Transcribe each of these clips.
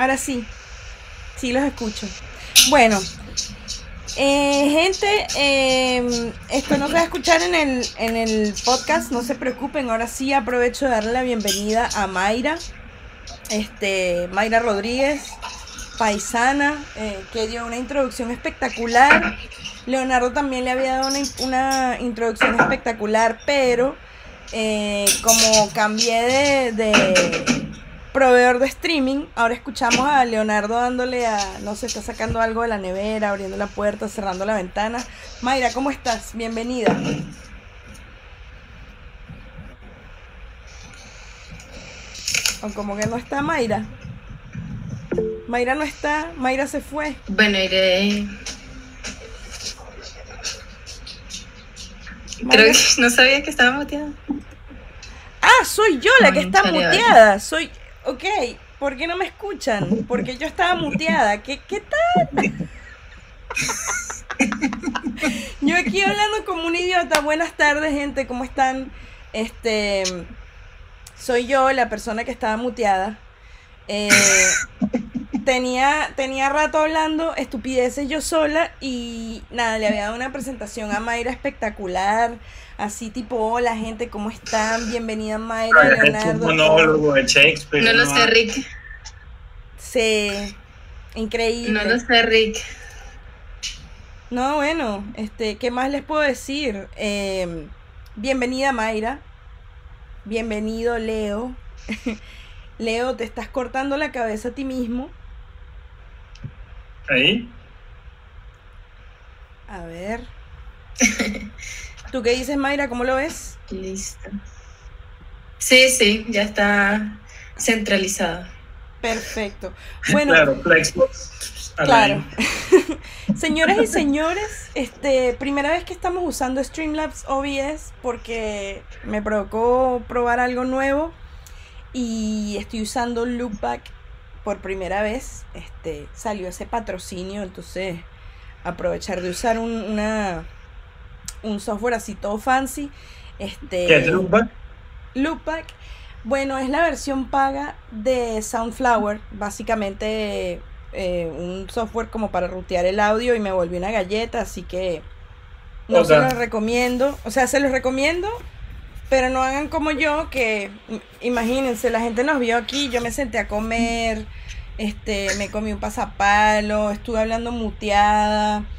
Ahora sí. Sí, los escucho. Bueno, eh, gente, eh, esto no se va a escuchar en el, en el podcast, no se preocupen. Ahora sí aprovecho de darle la bienvenida a Mayra, este, Mayra Rodríguez, paisana, eh, que dio una introducción espectacular. Leonardo también le había dado una, una introducción espectacular, pero eh, como cambié de, de proveedor de streaming. Ahora escuchamos a Leonardo dándole a, no sé, está sacando algo de la nevera, abriendo la puerta, cerrando la ventana. Mayra, ¿cómo estás? Bienvenida. O como que no está Mayra. Mayra no está, Mayra se fue. Bueno, iré. Creo que no sabía que estaba muteada. Ah, soy yo la que está muteada. Soy. Ok, ¿por qué no me escuchan? Porque yo estaba muteada. ¿Qué, qué tal? Yo aquí hablando como un idiota. Buenas tardes, gente. ¿Cómo están? Este. Soy yo, la persona que estaba muteada. Eh, tenía, tenía rato hablando estupideces yo sola y nada, le había dado una presentación a Mayra espectacular. Así tipo, hola gente, ¿cómo están? Bienvenida Mayra, Es un Leonardo. monólogo de Shakespeare. No lo sé, Rick. Sí, increíble. No lo sé, Rick. No, bueno, este, ¿qué más les puedo decir? Eh, bienvenida Mayra. Bienvenido Leo. Leo, te estás cortando la cabeza a ti mismo. Ahí. A ver. ¿Tú qué dices, Mayra? ¿Cómo lo ves? Listo. Sí, sí, ya está centralizado. Perfecto. Bueno, claro, Flexbox. Claro. Señoras y señores, este, primera vez que estamos usando Streamlabs OBS porque me provocó probar algo nuevo y estoy usando Loopback por primera vez. Este, salió ese patrocinio, entonces aprovechar de usar un, una, un software así todo fancy. Este, ¿Qué es Loopback? Loopback, bueno, es la versión paga de Soundflower, básicamente eh, un software como para rutear el audio y me volvió una galleta, así que no se los recomiendo, o sea, se los recomiendo, pero no hagan como yo, que im- imagínense, la gente nos vio aquí, yo me senté a comer, este, me comí un pasapalo, estuve hablando muteada,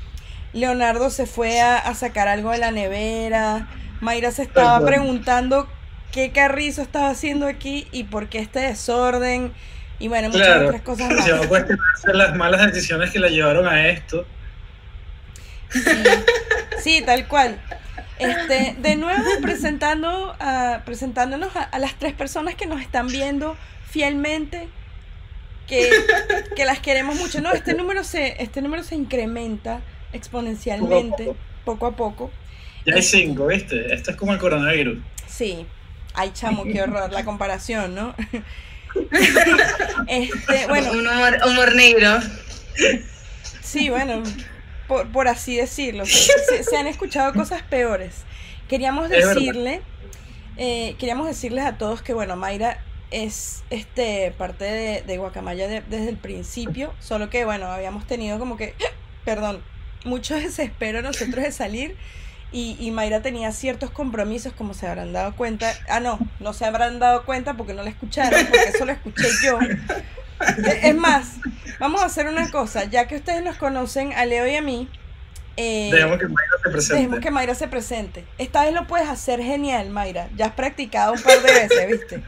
Leonardo se fue a, a sacar algo de la nevera, Mayra se estaba preguntando qué carrizo estaba haciendo aquí y por qué este desorden, y bueno, muchas Claro. otras cosas más. Se va a cuestionarse las malas decisiones que la llevaron a esto. Sí, sí, tal cual. Este, de nuevo presentando a- presentándonos a, a las tres personas que nos están viendo fielmente, que, que las queremos mucho. No, este número se, este número se incrementa exponencialmente, poco a poco. Ya hay cinco, ¿viste? Esto es como el coronavirus. Sí. Ay, chamo, qué horror la comparación, ¿no? Este, bueno, Un humor, humor negro. Sí, bueno, por, por así decirlo. Se, se han escuchado cosas peores. Queríamos decirle, eh, queríamos decirles a todos que, bueno, Mayra es este parte de, de Guacamaya de- desde el principio, solo que, bueno, habíamos tenido como que, perdón, mucho desespero nosotros de salir. Y, y Mayra tenía ciertos compromisos, como se habrán dado cuenta. Ah, no, no se habrán dado cuenta porque no la escucharon, porque eso lo escuché yo. Es más, vamos a hacer una cosa, ya que ustedes nos conocen a Leo y a mí, eh, Dejemos que Mayra se presente. dejemos que Mayra se presente. Esta vez lo puedes hacer genial, Mayra. Ya has practicado un par de veces, ¿viste?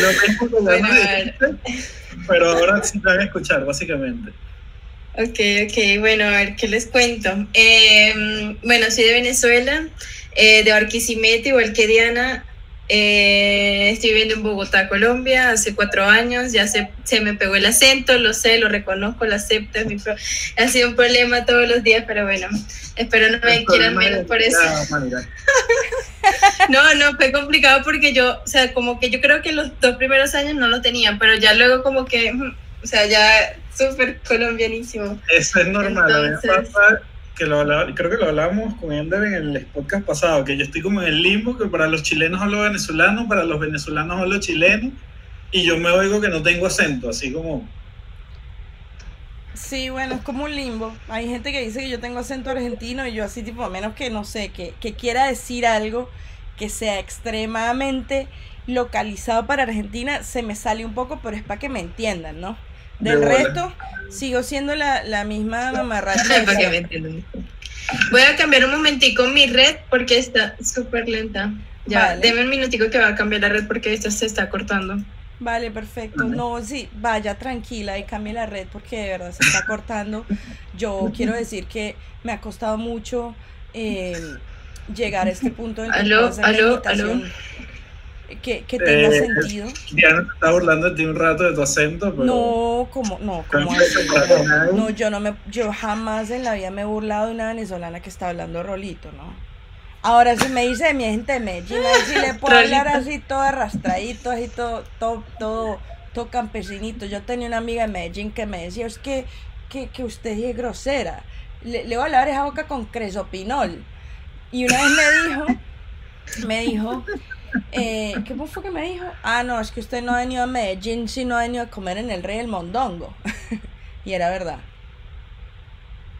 Lo mismo que Bueno, pero ahora sí te van a escuchar, básicamente. Ok, ok, bueno, a ver, ¿qué les cuento? Eh, bueno, soy de Venezuela, eh, de Barquisimeto, igual que Diana. Eh, estoy viviendo en Bogotá, Colombia, hace cuatro años. Ya se, se me pegó el acento, lo sé, lo reconozco, lo acepto. es mi pro- ha sido un problema todos los días, pero bueno, espero no me quieran menos por eso. No, no, fue complicado porque yo, o sea, como que yo creo que los dos primeros años no lo tenía, pero ya luego como que, mm, o sea, ya súper colombianísimo. Eso es normal. a mí me Entonces- pasa que lo hablaba- creo que lo hablamos con Ender en el podcast pasado, que yo estoy como en el limbo, que para los chilenos hablo venezolano, para los venezolanos hablo chileno, y yo me oigo que no tengo acento, así como... Sí, bueno, es como un limbo. Hay gente que dice que yo tengo acento argentino y yo así tipo, a menos que, no sé, que, que quiera decir algo que sea extremadamente localizado para Argentina, se me sale un poco, pero es para que me entiendan, ¿no? Del De resto, sigo siendo la, la misma mamarracha. Voy a cambiar un momentico mi red porque está súper lenta. Ya, Vale. deme un minutico que va a cambiar la red porque esto se está cortando. Vale, perfecto. No, sí, vaya tranquila y cambie la red porque de verdad se está cortando. Yo quiero decir que me ha costado mucho eh, llegar a este punto en que Aló, aló, imitación que, que tenga Eh, sentido. Diana se está burlando de ti un rato de tu acento, pero... No, como, no, como no yo no me, yo jamás en la vida me he burlado de una venezolana que está hablando rolito, ¿no? Ahora si me dice mi gente de Medellín, sí le puedo hablar así todo arrastradito, así todo, todo, todo, todo campesinito. Yo tenía una amiga de Medellín que me decía, es que, que, que usted es grosera. Le, le voy a lavar esa boca con cresopinol. Y una vez me dijo, me dijo, eh, ¿qué fue que me dijo? Ah, no, es que usted no ha venido a Medellín, sino ha venido a comer en el Rey del Mondongo. y era verdad.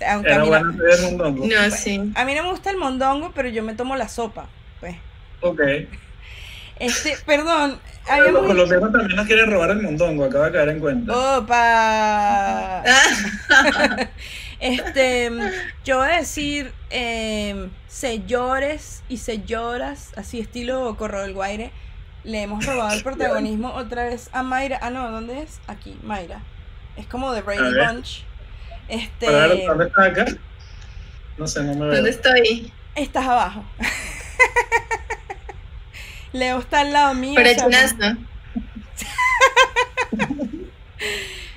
Aunque a Era mí, no, un mondongo. No, sí. a mí no me gusta el mondongo, pero yo me tomo la sopa. Pues. Ok. Este, perdón, Los habíamos... colombianos también nos quieren robar el mondongo, acaba de caer en cuenta. Opa. Este, yo voy a decir eh, señores y señoras, así estilo Corro del Guaire. Le hemos robado el protagonismo otra vez a Mayra. Ah, no, ¿dónde es? Aquí, Mayra. Es como de Brady. Bunch. Este, ver, ¿dónde está acá? No sé, no me ¿Dónde veo. estoy? estás abajo. Leo está al lado mío. Para o sea, chinazo.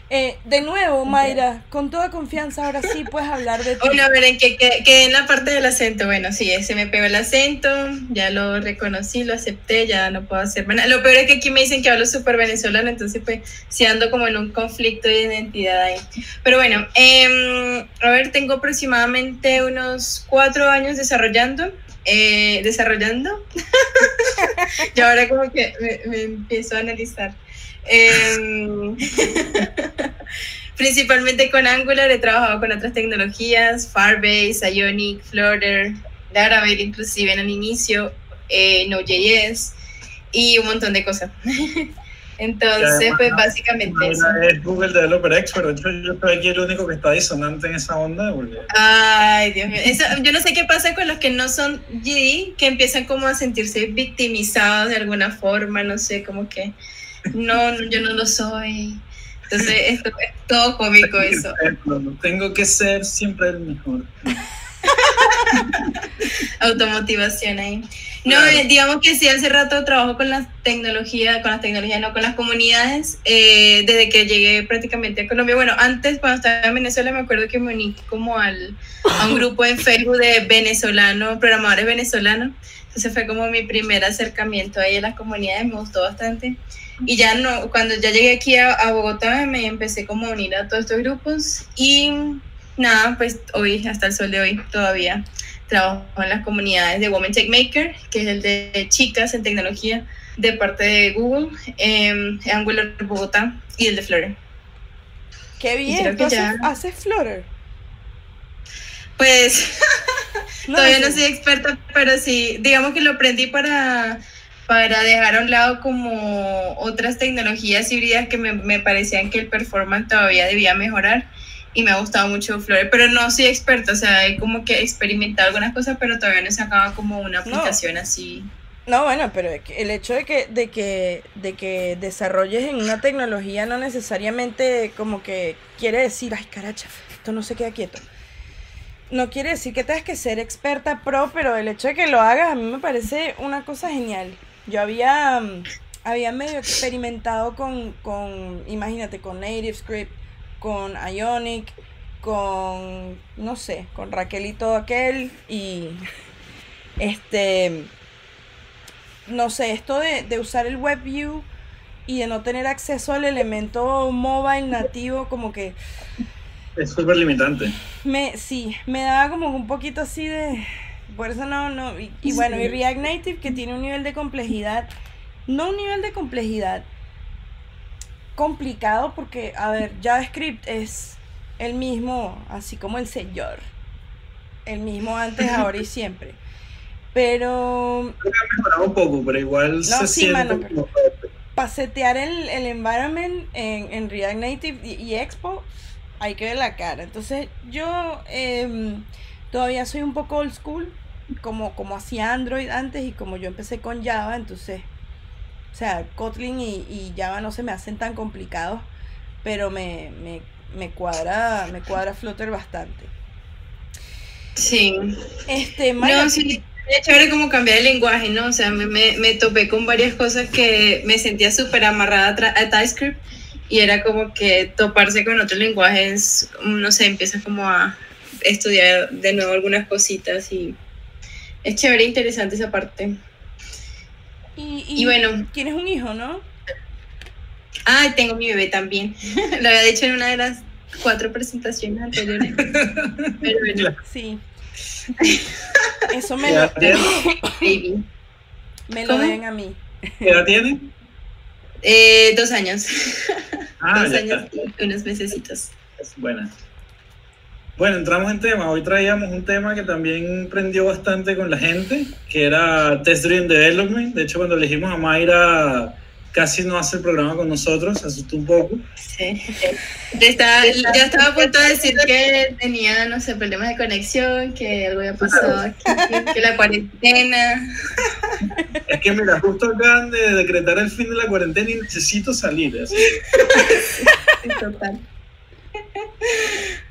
eh, de nuevo, Mayra, con toda confianza, ahora sí puedes hablar de ti. Bueno, a ver, en que que- en la parte del acento. Bueno, sí, se me pegó el acento, ya lo reconocí, lo acepté, ya no puedo hacer nada. Lo peor es que aquí me dicen que hablo súper venezolano, entonces pues sí ando como en un conflicto de identidad ahí. Pero bueno, em, a ver, tengo aproximadamente unos cuatro años desarrollando. eh, desarrollando. y ahora como que me, me empiezo a analizar. Em, Principalmente con Angular, he trabajado con otras tecnologías, Firebase, Ionic, Flutter, Laravel inclusive en el inicio, eh, Node.js y un montón de cosas. Entonces, pues básicamente eso. Mayra es Google Developer Expert, de hecho yo soy aquí el único que está disonante en esa onda, porque Ay, Dios mío. Eso- yo no sé qué pasa con los que no son GD, que empiezan como a sentirse victimizados de alguna forma, no sé, como que no, no, yo no lo soy. Entonces, esto es todo cómico eso. tengo que ser siempre el mejor. automotivación ahí. No, Claro. eh, digamos que sí, hace rato trabajo con las tecnologías, con las tecnologías, no con las comunidades, eh, desde que llegué prácticamente a Colombia. Bueno, antes cuando estaba en Venezuela me acuerdo que me uní como al, a un grupo en Facebook de venezolanos, programadores venezolanos. Entonces fue como mi primer acercamiento ahí a las comunidades, me gustó bastante. Y ya no, cuando ya llegué aquí a, a Bogotá me empecé como a unir a todos estos grupos y nada, pues hoy, hasta el sol de hoy todavía trabajo en las comunidades de Women Tech Maker, que es el de chicas en tecnología de parte de Google, eh, Angular Bogotá y el de Flutter. Qué bien, tú haces, haces Flutter. Pues todavía no soy experta, pero sí, digamos que lo aprendí para, para dejar a un lado como otras tecnologías híbridas que me, me parecían que el performance todavía debía mejorar y me ha gustado mucho Flutter, pero no soy experta, o sea, he como que experimentado algunas cosas, pero todavía no he sacado como una aplicación así. No, bueno, pero el hecho de que, de que, de que desarrolles en una tecnología no necesariamente como que quiere decir, ay caracha, esto no se queda quieto. No quiere decir que tengas que ser experta pro, pero el hecho de que lo hagas a mí me parece una cosa genial. Yo había, mm, había medio experimentado con, con, imagínate, con NativeScript, con Ionic, con, no sé, con Raquel y todo aquel, y este, no sé, esto de, de usar el WebView y de no tener acceso al elemento mobile nativo, como que Es súper limitante. me, sí, me daba como un poquito así de, por eso no, no, y, y bueno, y. React Native que tiene un nivel de complejidad, no un nivel de complejidad, complicado porque, a ver, JavaScript es el mismo, así como el señor. El mismo antes, ahora y siempre. Pero Creo que ha mejorado un poco, pero igual se sí, siente mano, como- para setear el, el environment en, en React Native y, y Expo, hay que ver la cara. Entonces, yo em, todavía soy un poco old school, como, como hacía Android antes y como yo empecé con Java, entonces, o sea, Kotlin y, y Java no se me hacen tan complicados, pero me, me, me cuadra, me cuadra Flutter bastante. Sí. Este, Maya, No, sí, es chévere como cambiar el lenguaje, ¿no? O sea, me, me, me topé con varias cosas que me sentía súper amarrada a, TypeScript y era como que toparse con otros lenguajes, no sé, empiezas como a estudiar de nuevo algunas cositas y es chévere e interesante esa parte. y, y bueno. tienes un hijo, ¿no? Ah, tengo mi bebé también. Lo había dicho en una de las cuatro presentaciones anteriores. Pero bueno, Sí. Eso me ¿Qué lo, baby. me lo ¿Cómo? den a mí. ¿Qué edad tiene? Eh, dos años. Ah, dos ya años está. y unos mesecitos. Buena. Bueno, entramos en tema. Hoy traíamos un tema que también prendió bastante con la gente, que era Test Driven Development. De hecho, cuando elegimos a Mayra, casi no hace el programa con nosotros, se asustó un poco. Sí. Ya estaba, ya estaba a punto de decir que tenía, no sé, problemas de conexión, que algo había pasado aquí, que la cuarentena. Es que, mira, justo acaban de decretar el fin de la cuarentena y necesito salir. así. Sí, Total.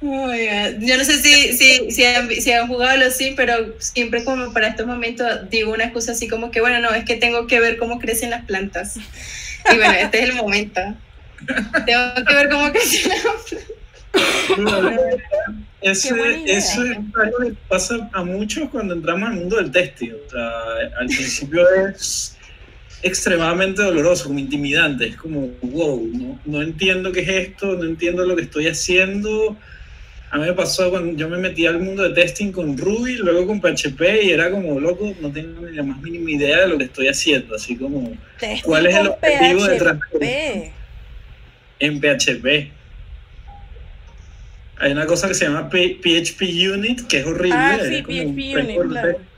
Oiga, Yo no sé si, si, si, han, si han jugado los Sims, pero siempre como para estos momentos digo una excusa así como que, bueno, no, es que tengo que ver cómo crecen las plantas. Y bueno, este es el momento. Tengo que ver cómo crecen las plantas. Idea. eso es algo que pasa a muchos cuando entramos al mundo del testing. O sea, al principio es extremadamente doloroso, como intimidante. Es como, wow, no, no entiendo qué es esto, no entiendo lo que estoy haciendo. A mí me pasó cuando yo me metí al mundo de testing con Ruby, luego con PHP y era como, loco, no tengo ni la más mínima idea de lo que estoy haciendo. Así como ¿Cuál es el objetivo detrás de PHP. en PHP. Hay una cosa que se llama PHP Unit, que es horrible. Ah, sí, PHP Unit, framework claro.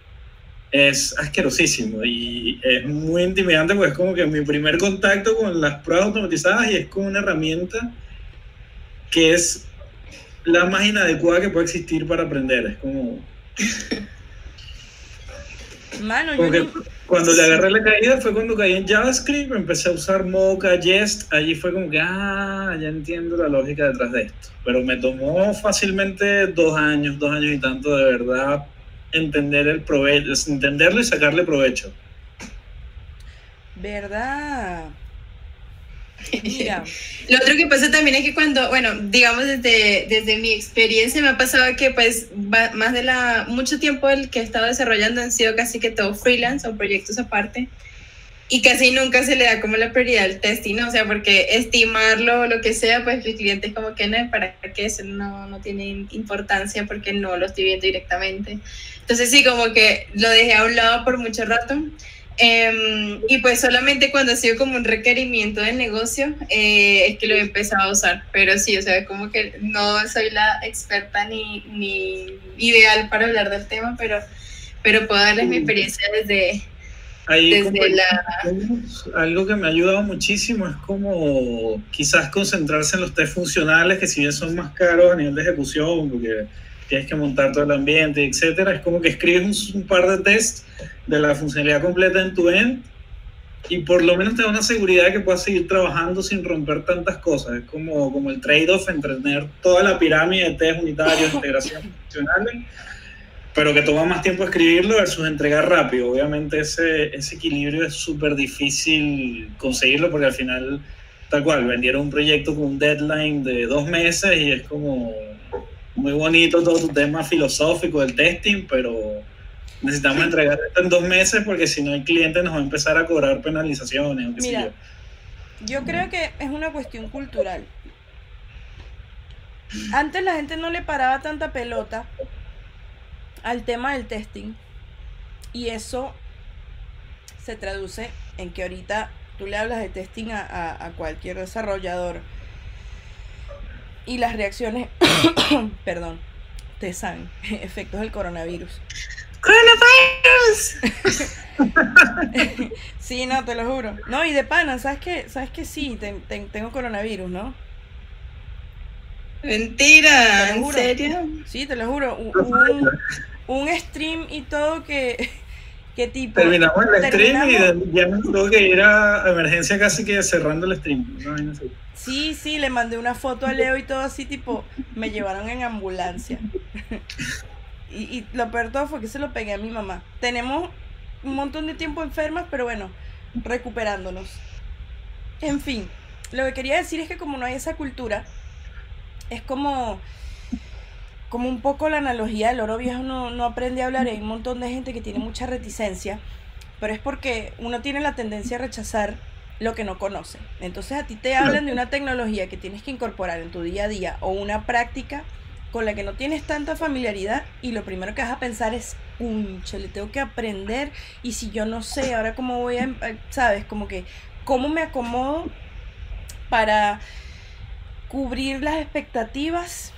Es asquerosísimo y es muy intimidante porque es como que mi primer contacto con las pruebas automatizadas y es como una herramienta que es la más inadecuada que puede existir para aprender. Es como, Mano, yo como que ni- cuando le agarré la caída fue cuando caí en JavaScript, empecé a usar Mocha, Jest, allí fue como que, ah, ya entiendo la lógica detrás de esto. Pero me tomó fácilmente dos años, dos años y tanto de verdad entender el provecho, entenderlo y sacarle provecho. ¿Verdad? Mira, Lo otro que pasa también es que cuando, bueno, digamos desde, desde mi experiencia me ha pasado que pues va- más de la, mucho tiempo el que he estado desarrollando han sido casi que todo freelance o proyectos aparte y casi nunca se le da como la prioridad al testing, ¿no? O sea, porque estimarlo o lo que sea, pues el cliente es como que no, para que eso no, no tiene importancia porque no lo estoy viendo directamente. Entonces sí, como que lo dejé a un lado por mucho rato. Em, y pues solamente cuando ha sido como un requerimiento de negocio eh, es que lo he empezado a usar. Pero sí, o sea, como que no soy la experta ni, ni ideal para hablar del tema, pero, pero puedo darles mi experiencia desde, Ahí desde la... algo que me ha ayudado muchísimo es como quizás concentrarse en los test funcionales que si bien son más caros a nivel de ejecución porque tienes que montar todo el ambiente, etcétera, es como que escribes un, un par de tests de la funcionalidad completa en tu end y por lo menos te da una seguridad de que puedas seguir trabajando sin romper tantas cosas. Es como, como el trade-off entre tener toda la pirámide de test unitarios, integraciones funcionales, pero que toma más tiempo escribirlo versus entregar rápido. Obviamente ese, ese equilibrio es súper difícil conseguirlo porque al final, tal cual, vendieron un proyecto con un deadline de dos meses y es como muy bonito todo tu tema filosófico del testing, pero necesitamos entregar esto en dos meses porque si no el cliente nos va a empezar a cobrar penalizaciones. o qué sé Mira. yo. yo creo que es una cuestión cultural. Antes la gente no le paraba tanta pelota al tema del testing y eso se traduce en que ahorita tú le hablas de testing a, a cualquier desarrollador y las reacciones, perdón, te saben, efectos del coronavirus. ¡Coronavirus! sí, no, te lo juro. No, y de pana, ¿sabes qué? ¿Sabes que sí? tengo coronavirus, ¿no? Mentira, ¿en serio? Sí, te lo juro. Un, stream y todo que, tipo. Terminamos el stream y ya me tuvo que ir a emergencia casi que cerrando el stream. No, Sí, sí, le mandé una foto a Leo y todo así, tipo, me llevaron en ambulancia. y, y lo peor todo fue que se lo pegué a mi mamá. Tenemos un montón de tiempo enfermas, pero bueno, recuperándonos. En fin, lo que quería decir es que como no hay esa cultura, es como, como un poco la analogía del oro viejo no, no aprende a hablar. hay un montón de gente que tiene mucha reticencia, pero es porque uno tiene la tendencia a rechazar lo que no conoce. Entonces a ti te hablan de una tecnología que tienes que incorporar en tu día a día o una práctica con la que no tienes tanta familiaridad y lo primero que vas a pensar es, unche, le tengo que aprender y si yo no sé, ahora cómo voy a, eh, sabes, como que, ¿cómo me acomodo para cubrir las expectativas,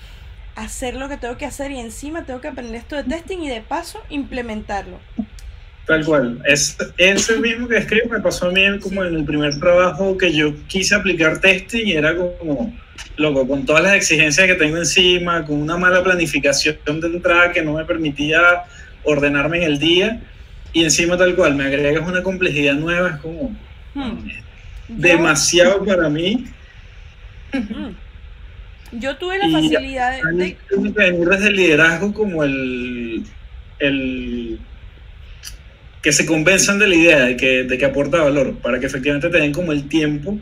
hacer lo que tengo que hacer y encima tengo que aprender esto de testing y de paso implementarlo? Tal cual. Es ese mismo que escribo me pasó a mí como en el primer trabajo que yo quise aplicar testing y era como, loco, con todas las exigencias que tengo encima, con una mala planificación de entrada que no me permitía ordenarme en el día y encima tal cual, me agregas una complejidad nueva, es como hmm. demasiado para mí. Yo tuve la facilidad de... venir desde el liderazgo como el, el que se convenzan de la idea de que, de que aporta valor, para que efectivamente te den como el tiempo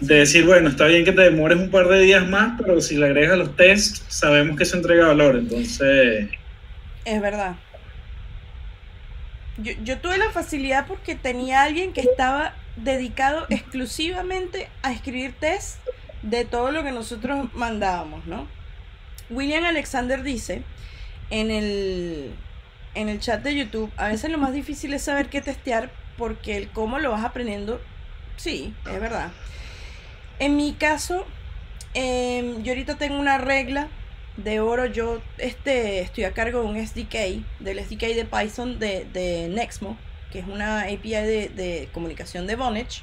de decir, bueno, está bien que te demores un par de días más, pero si le agregas los tests, sabemos que se entrega valor, entonces... Es verdad. Yo, yo tuve la facilidad porque tenía alguien que estaba dedicado exclusivamente a escribir tests de todo lo que nosotros mandábamos, ¿no? William Alexander dice en el, en el chat de YouTube, a veces lo más difícil es saber qué testear porque el cómo lo vas aprendiendo, sí, es verdad. En mi caso, em, yo ahorita tengo una regla de oro. Yo este, estoy a cargo de un SDK, del SDK de Python de, de Nexmo, que es una API de, comunicación de Vonage.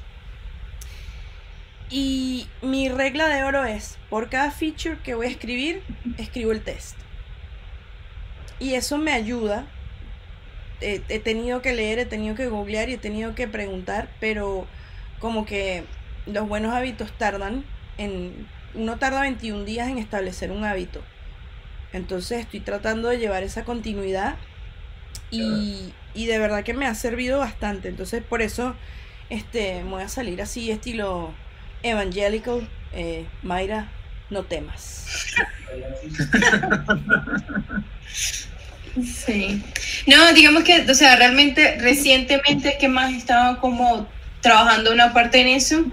Y mi regla de oro es, por cada feature que voy a escribir, escribo el test. Y eso me ayuda he tenido que leer, he tenido que googlear y he tenido que preguntar, pero como que los buenos hábitos tardan en uno tarda 21 días en establecer un hábito. Entonces estoy tratando de llevar esa continuidad y, y de verdad que me ha servido bastante. Entonces por eso este, voy a salir así estilo evangelical. Eh, Mayra, no temas. Sí. No, digamos que, o sea, realmente recientemente que más estaba como trabajando una parte en eso.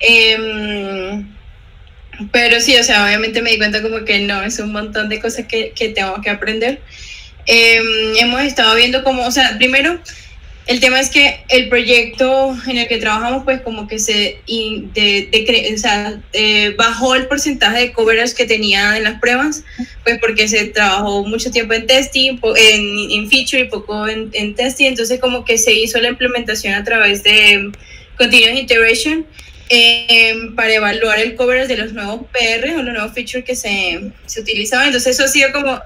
Em, pero sí, o sea, obviamente me di cuenta como que no, es un montón de cosas que, que tengo que aprender. Em, hemos estado viendo como, o sea, primero el tema es que el proyecto en el que trabajamos, pues como que se de, o sea, eh, bajó el porcentaje de coverage que tenía en las pruebas, pues porque se trabajó mucho tiempo en testing, en, en feature y poco en, en, testing, entonces como que se hizo la implementación a través de Continuous Integration em, para evaluar el coverage de los nuevos PR o los nuevos features que se, se utilizaban, entonces eso ha sido como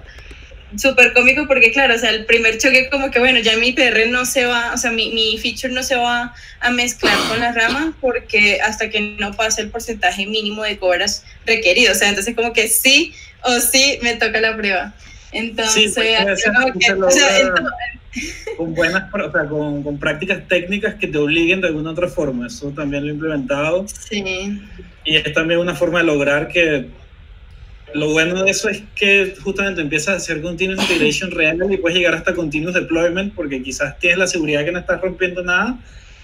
súper cómico porque, claro, o sea, el primer choque como que, bueno, ya mi PR no se va, o sea, mi, mi feature no se va a mezclar con las ramas porque hasta que no pase el porcentaje mínimo de cobras requerido, o sea, entonces como que sí o sí me toca la prueba. Entonces, con buenas, o sea, con, con, prácticas técnicas que te obliguen de alguna otra forma, eso también lo he implementado. Sí. Y es también una forma de lograr que lo bueno de eso es que justamente empiezas a hacer continuous integration real y puedes llegar hasta continuous deployment porque quizás tienes la seguridad que no estás rompiendo nada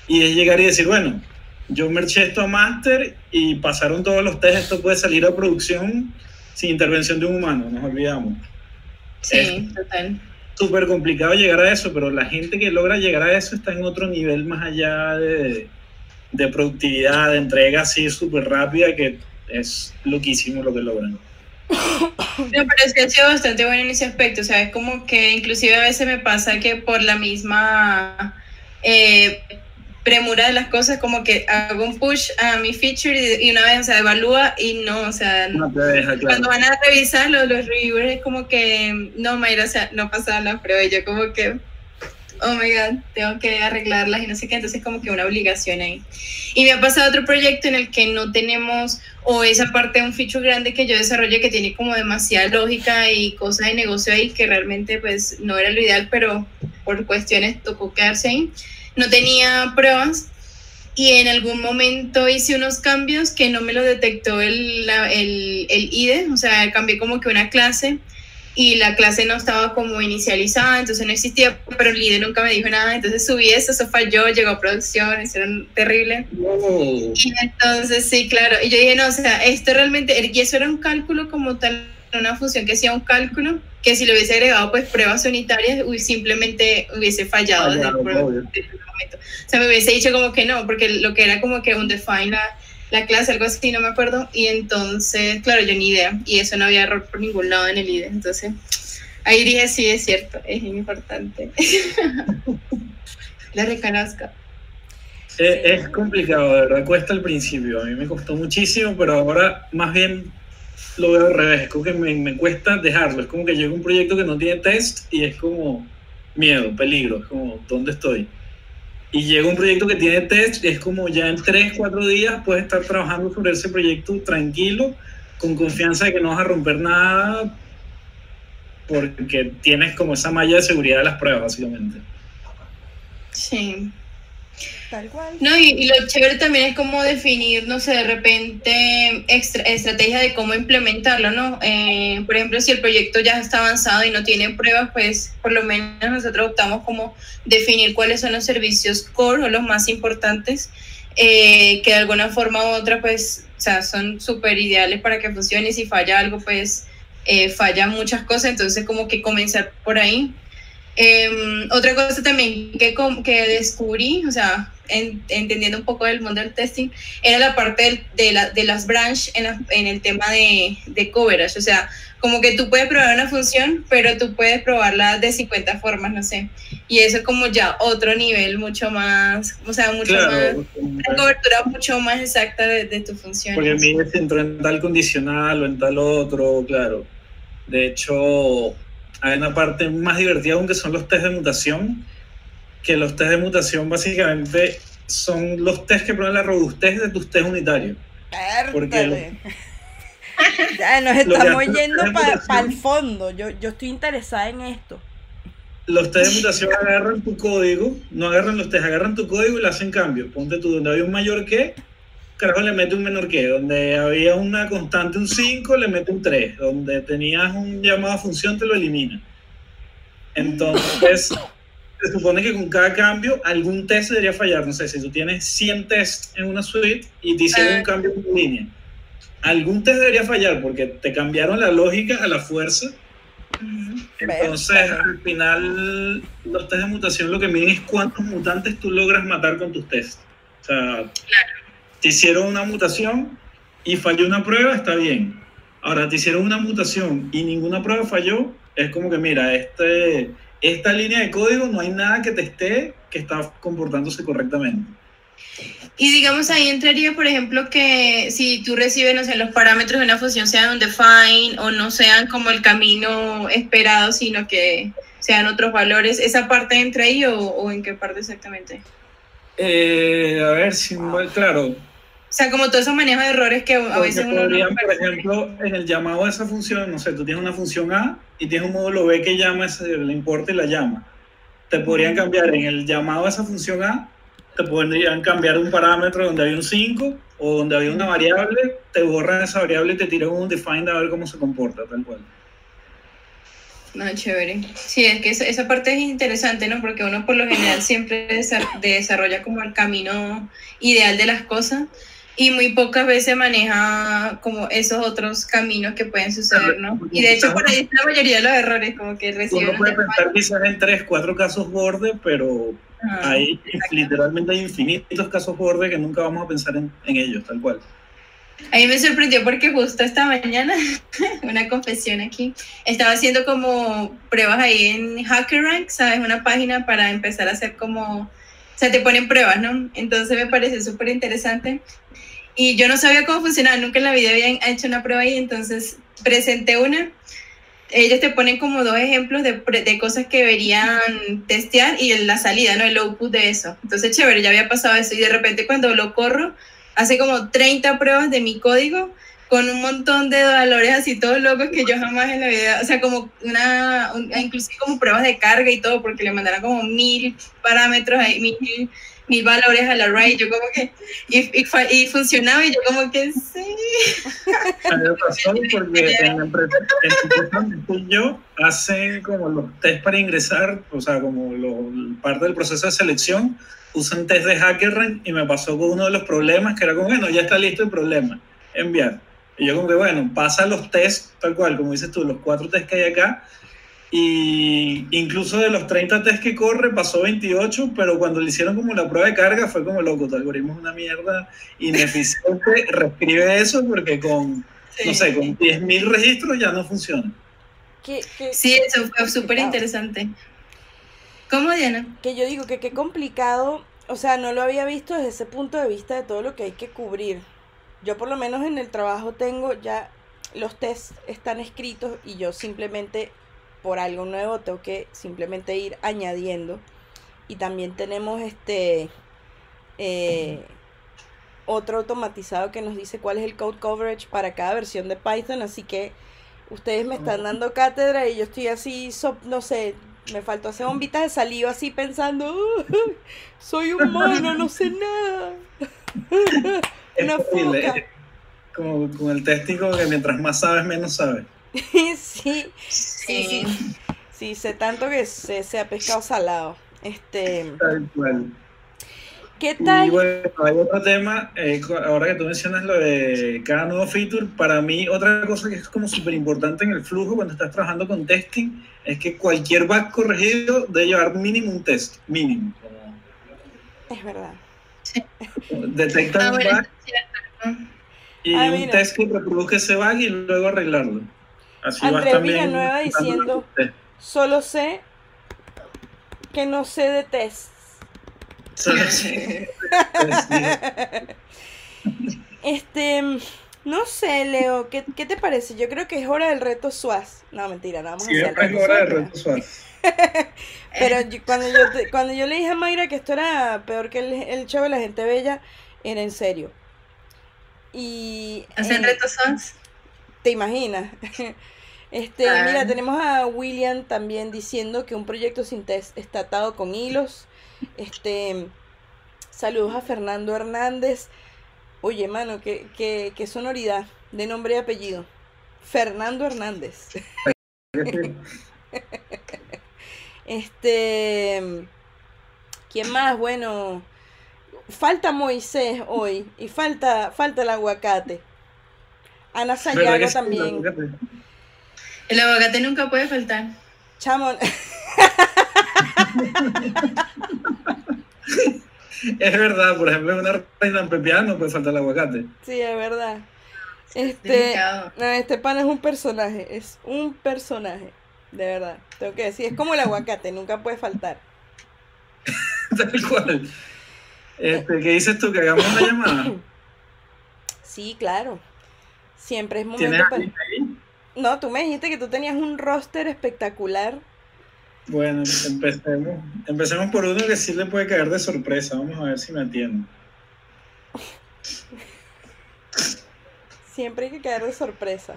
y es llegar y decir, bueno, yo merché esto a master y pasaron todos los test, esto puede salir a producción sin intervención de un humano, nos olvidamos. Sí, total. súper complicado llegar a eso, pero la gente que logra llegar a eso está en otro nivel más allá de, de productividad, de entrega así súper rápida, que es loquísimo lo que logran. No, pero es que ha sido bastante bueno en ese aspecto, o sea, es como que inclusive a veces me pasa que por la misma eh, premura de las cosas, como que hago un push a mi feature y, una vez, o sea, evalúa y no, o sea, No te deja claro. cuando van a revisar los, los reviewers es como que, no, Mayra, o sea, no pasaban la prueba y yo como que, oh my god, tengo que arreglarlas y no sé qué, entonces como que una obligación ahí. Y me ha pasado otro proyecto en el que no tenemos, o esa parte de un feature grande que yo desarrollé que tiene como demasiada lógica y cosas de negocio ahí que realmente pues no era lo ideal, pero por cuestiones tocó quedarse ahí. No tenía pruebas y en algún momento hice unos cambios que no me lo detectó el, la- el, el IDE, o sea, cambié como que una clase y la clase no estaba como inicializada, entonces no existía, pero el IDE nunca me dijo nada, entonces subí eso, eso falló, llegó a producción, hicieron terrible. Oh, Y entonces, sí, claro. Y yo dije, no, o sea, esto realmente, y eso era un cálculo como tal, una función que hacía un cálculo, que si le hubiese agregado pues pruebas unitarias, uy, simplemente hubiese fallado desde obvio. desde el momento. O sea, me hubiese dicho como que no, porque lo que era como que un define la, la clase, algo así, no me acuerdo. Y entonces, claro, yo ni idea. Y eso no había error por ningún lado en el IDE. Entonces, ahí dije, sí, es cierto, es importante. la reconozco. Es complicado, de verdad, cuesta al principio. A mí me costó muchísimo, pero ahora más bien lo veo al revés. Es como que me, me cuesta dejarlo. Es como que llega un proyecto que no tiene test y es como miedo, peligro. Es como, ¿dónde estoy? Y llega un proyecto que tiene test es como ya en 3, 4 días puedes estar trabajando sobre ese proyecto tranquilo, con confianza de que no vas a romper nada, porque tienes como esa malla de seguridad de las pruebas, básicamente. Sí. Tal cual. No, y, y lo chévere también es como definir, no sé, de repente extra- estrategia de cómo implementarlo, ¿no? Eh, por ejemplo, si el proyecto ya está avanzado y no tiene pruebas, pues por lo menos nosotros optamos como definir cuáles son los servicios core o los más importantes, eh, que de alguna forma u otra, pues, o sea, son súper ideales para que funcione y si falla algo, pues, eh, fallan muchas cosas, entonces como que comenzar por ahí. Em, otra cosa también que, que descubrí, o sea, en- entendiendo un poco del mundo del testing, era la parte de, la- de las branch en, la- en el tema de, de coverage. O sea, como que tú puedes probar una función, pero tú puedes probarla de 50 formas, no sé. Y eso es como ya otro nivel mucho más, o sea, mucho Claro, más, una cobertura mucho más exacta de, de tu función. Porque mide si entró en tal condicional o en tal otro, claro. De hecho, hay una parte más divertida aún que son los test de mutación, que los test de mutación básicamente son los test que prueban la robustez de tus test unitarios. Porque. Ya nos estamos yendo para el fondo. Yo, yo estoy interesada en esto. Los test de mutación agarran tu código, no agarran los test, agarran tu código y le hacen cambios. Ponte tú donde había un mayor que, carajo le mete un menor que. Donde había una constante un 5, le mete un 3. Donde tenías un llamado a función, te lo elimina. Entonces, se supone que con cada cambio, algún test debería fallar. No sé, si tú tienes 100 tests en una suite y te hicieron un cambio en tu línea, algún test debería fallar porque te cambiaron la lógica a la fuerza. Entonces, al final, los test de mutación lo que miden es cuántos mutantes tú logras matar con tus tests. O sea, te hicieron una mutación y falló una prueba, está bien. Ahora, te hicieron una mutación y ninguna prueba falló, es como que, mira, este, esta línea de código no hay nada que te esté que está comportándose correctamente. Y digamos ahí entraría, por ejemplo, que si tú recibes, no sé, los parámetros de una función sean un define o no sean como el camino esperado, sino que sean otros valores, ¿esa parte entra ahí o, o en qué parte exactamente? Eh, a ver, si, claro, O sea, como todos esos manejos de errores que a veces uno podrían, no por ejemplo, en el llamado a esa función, no sé, tú tienes una función A y tienes un módulo B que llama, le importa y la llama. Te podrían cambiar en el llamado a esa función A, te podrían cambiar un parámetro donde había un 5 o donde había una variable, te borran esa variable y te tiran un define a ver cómo se comporta, tal cual. No, chévere. Sí, es que esa, esa parte es interesante, ¿no? Porque uno por lo general siempre desa- desarrolla como el camino ideal de las cosas, y muy pocas veces maneja como esos otros caminos que pueden suceder, ¿no? Y de hecho por ahí está la mayoría de los errores, como que reciben... Uno puede pensar quizás en tres, cuatro casos borde, pero Ah, hay literalmente hay infinitos casos borde que nunca vamos a pensar en, en ellos, tal cual. A mí me sorprendió porque justo esta mañana, una confesión aquí, estaba haciendo como pruebas ahí en HackerRank, ¿sabes? Una página para empezar a hacer como, o sea, te ponen pruebas, ¿no? Entonces me pareció súper interesante. Y yo no sabía cómo funcionaba, nunca en la vida había hecho una prueba ahí, entonces presenté una. Ellos te ponen como dos ejemplos de, de cosas que deberían testear y la salida, ¿no? El output de eso. Entonces, chévere, ya había pasado eso y de repente cuando lo corro, hace como 30 pruebas de mi código con un montón de valores así todos locos que yo jamás en la vida, o sea, como una, un- inclusive como pruebas de carga y todo, porque le mandaron como mil parámetros ahí, mil, mil valores al array, yo como que, y, y, y funcionaba y yo como que sí. A pasó porque en la empresa, la yo hacen como los test para ingresar, o sea, como lo, parte del proceso de selección, usan test de HackerRank y me pasó con uno de los problemas que era como, bueno, ya está listo el problema, enviar. Y yo como que, bueno, pasa los test, tal cual, como dices tú, los cuatro test que hay acá, y incluso de los 30 test que corre pasó 28, pero cuando le hicieron como la prueba de carga fue como loco, tu algoritmo es una mierda ineficiente, reescribe eso porque con, no sé, con 10.000 registros ya no funciona. Sí, eso fue súper interesante. ¿Cómo, Diana? que yo digo que qué complicado, o sea, no lo había visto desde ese punto de vista de todo lo que hay que cubrir. Yo por lo menos en el trabajo tengo ya los tests están escritos y yo simplemente por algo nuevo tengo que simplemente ir añadiendo. Y también tenemos este eh, otro automatizado que nos dice cuál es el code coverage para cada versión de Python, así que ustedes me están dando cátedra y yo estoy así, so- no sé, me faltó hacer bombitas de saliva así pensando, "Uh, soy un mono, no sé nada. Una Como con el testing, como que mientras más sabes, menos sabes. sí, sí, sí, sí, sé tanto que se, se ha pescado salado. Este, Tal cual. ¿qué Y tal? bueno, hay otro tema, eh, ahora que tú mencionas lo de cada nuevo feature, para mí otra cosa que es como súper importante en el flujo cuando estás trabajando con testing es que cualquier bug corregido debe llevar mínimo un test, mínimo. Es verdad. detectar Ah, un bug y Ah, un test que reproduzca ese bug y luego arreglarlo. Así Andrés Villanueva diciendo- test. Solo sé que no sé de tests. Solo sí. Este, no sé, Leo, ¿qué, qué te parece? Yo creo que es hora del reto SWAS. No, mentira, no vamos a hacer Siempre es hora de SWAS, reto suave. Pero yo- cuando yo, te- cuando yo le dije a Mayra que esto era peor que el, el show de la gente bella, era en serio. Y ¿Hacen eh, retos? ¿Te imaginas? Este, Ah. mira, tenemos a William también diciendo que un proyecto sin test está atado con hilos. Este, saludos a Fernando Hernández. Oye, mano, qué, qué, qué sonoridad de nombre y apellido. Fernando Hernández. Este, ¿quién más? Bueno, falta Moisés hoy y falta, falta el aguacate. Ana ¿Verdad Sayago sí? también. El aguacate nunca puede faltar. Chamo, Es verdad, por ejemplo, en una reina pepiana no puede faltar el aguacate. sí, es verdad. Este, Delicado. no, este pan es un personaje, es un personaje, de verdad. Tengo que decir, es como el aguacate, nunca puede faltar. Tal cual. Este, ¿Qué dices tú? ¿Que hagamos una llamada? Sí, claro. Siempre es ¿Tienes momento para... ahí? No, tú me dijiste que tú tenías un roster espectacular. Bueno, empecemos. Empecemos por uno que sí le puede caer de sorpresa. Vamos a ver si me atiende. Siempre hay que caer de sorpresa.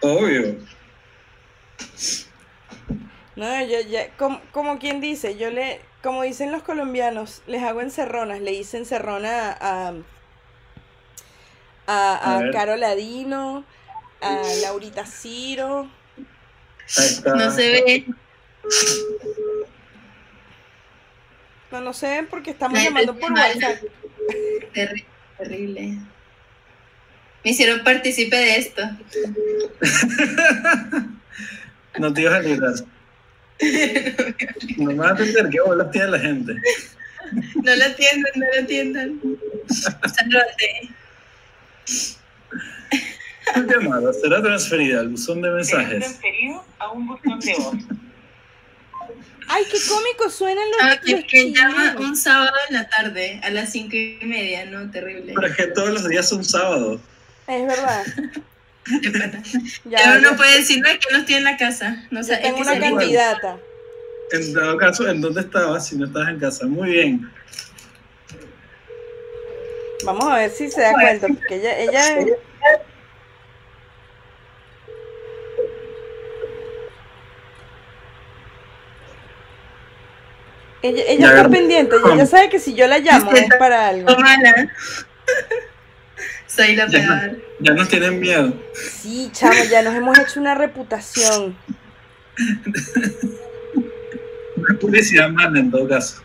Obvio. No, yo ya, como, como quien dice, yo le, como dicen los colombianos, les hago encerronas, le hice encerrona a, a, A a ver. Caro Ladino, a Laurita Ciro, Ahí está. No se ve. no, no sé porque estamos Ay, llamando por. WhatsApp. Terri- Terrible. Me hicieron partícipe de esto. no te ibas a librar. No me vas a entender qué bolas tiene la gente. No la atiendan, no la atiendan. Saludate. Tu llamada será transferida al buzón de mensajes. transferido a un buzón de voz. Ay, qué cómico suenan los, Ah, que, los que llama un sábado en la tarde, a las cinco y media, ¿no? Terrible. Pero es que todos los días son sábados. Es verdad. De. Ya, Ya uno ya- puede decir, no, es que no estoy en la casa. No sé, es tengo que una candidata. En dado caso, ¿en dónde estabas si no estabas en casa? Muy bien. Vamos a ver si se da cuenta, porque ella, ella Ella, está pendiente, ella, ella sabe que si yo la llamo es para algo. Soy la Ya. peor. Ya nos tienen miedo. Sí, chamo, ya nos hemos hecho una reputación. Una publicidad mala en todo caso.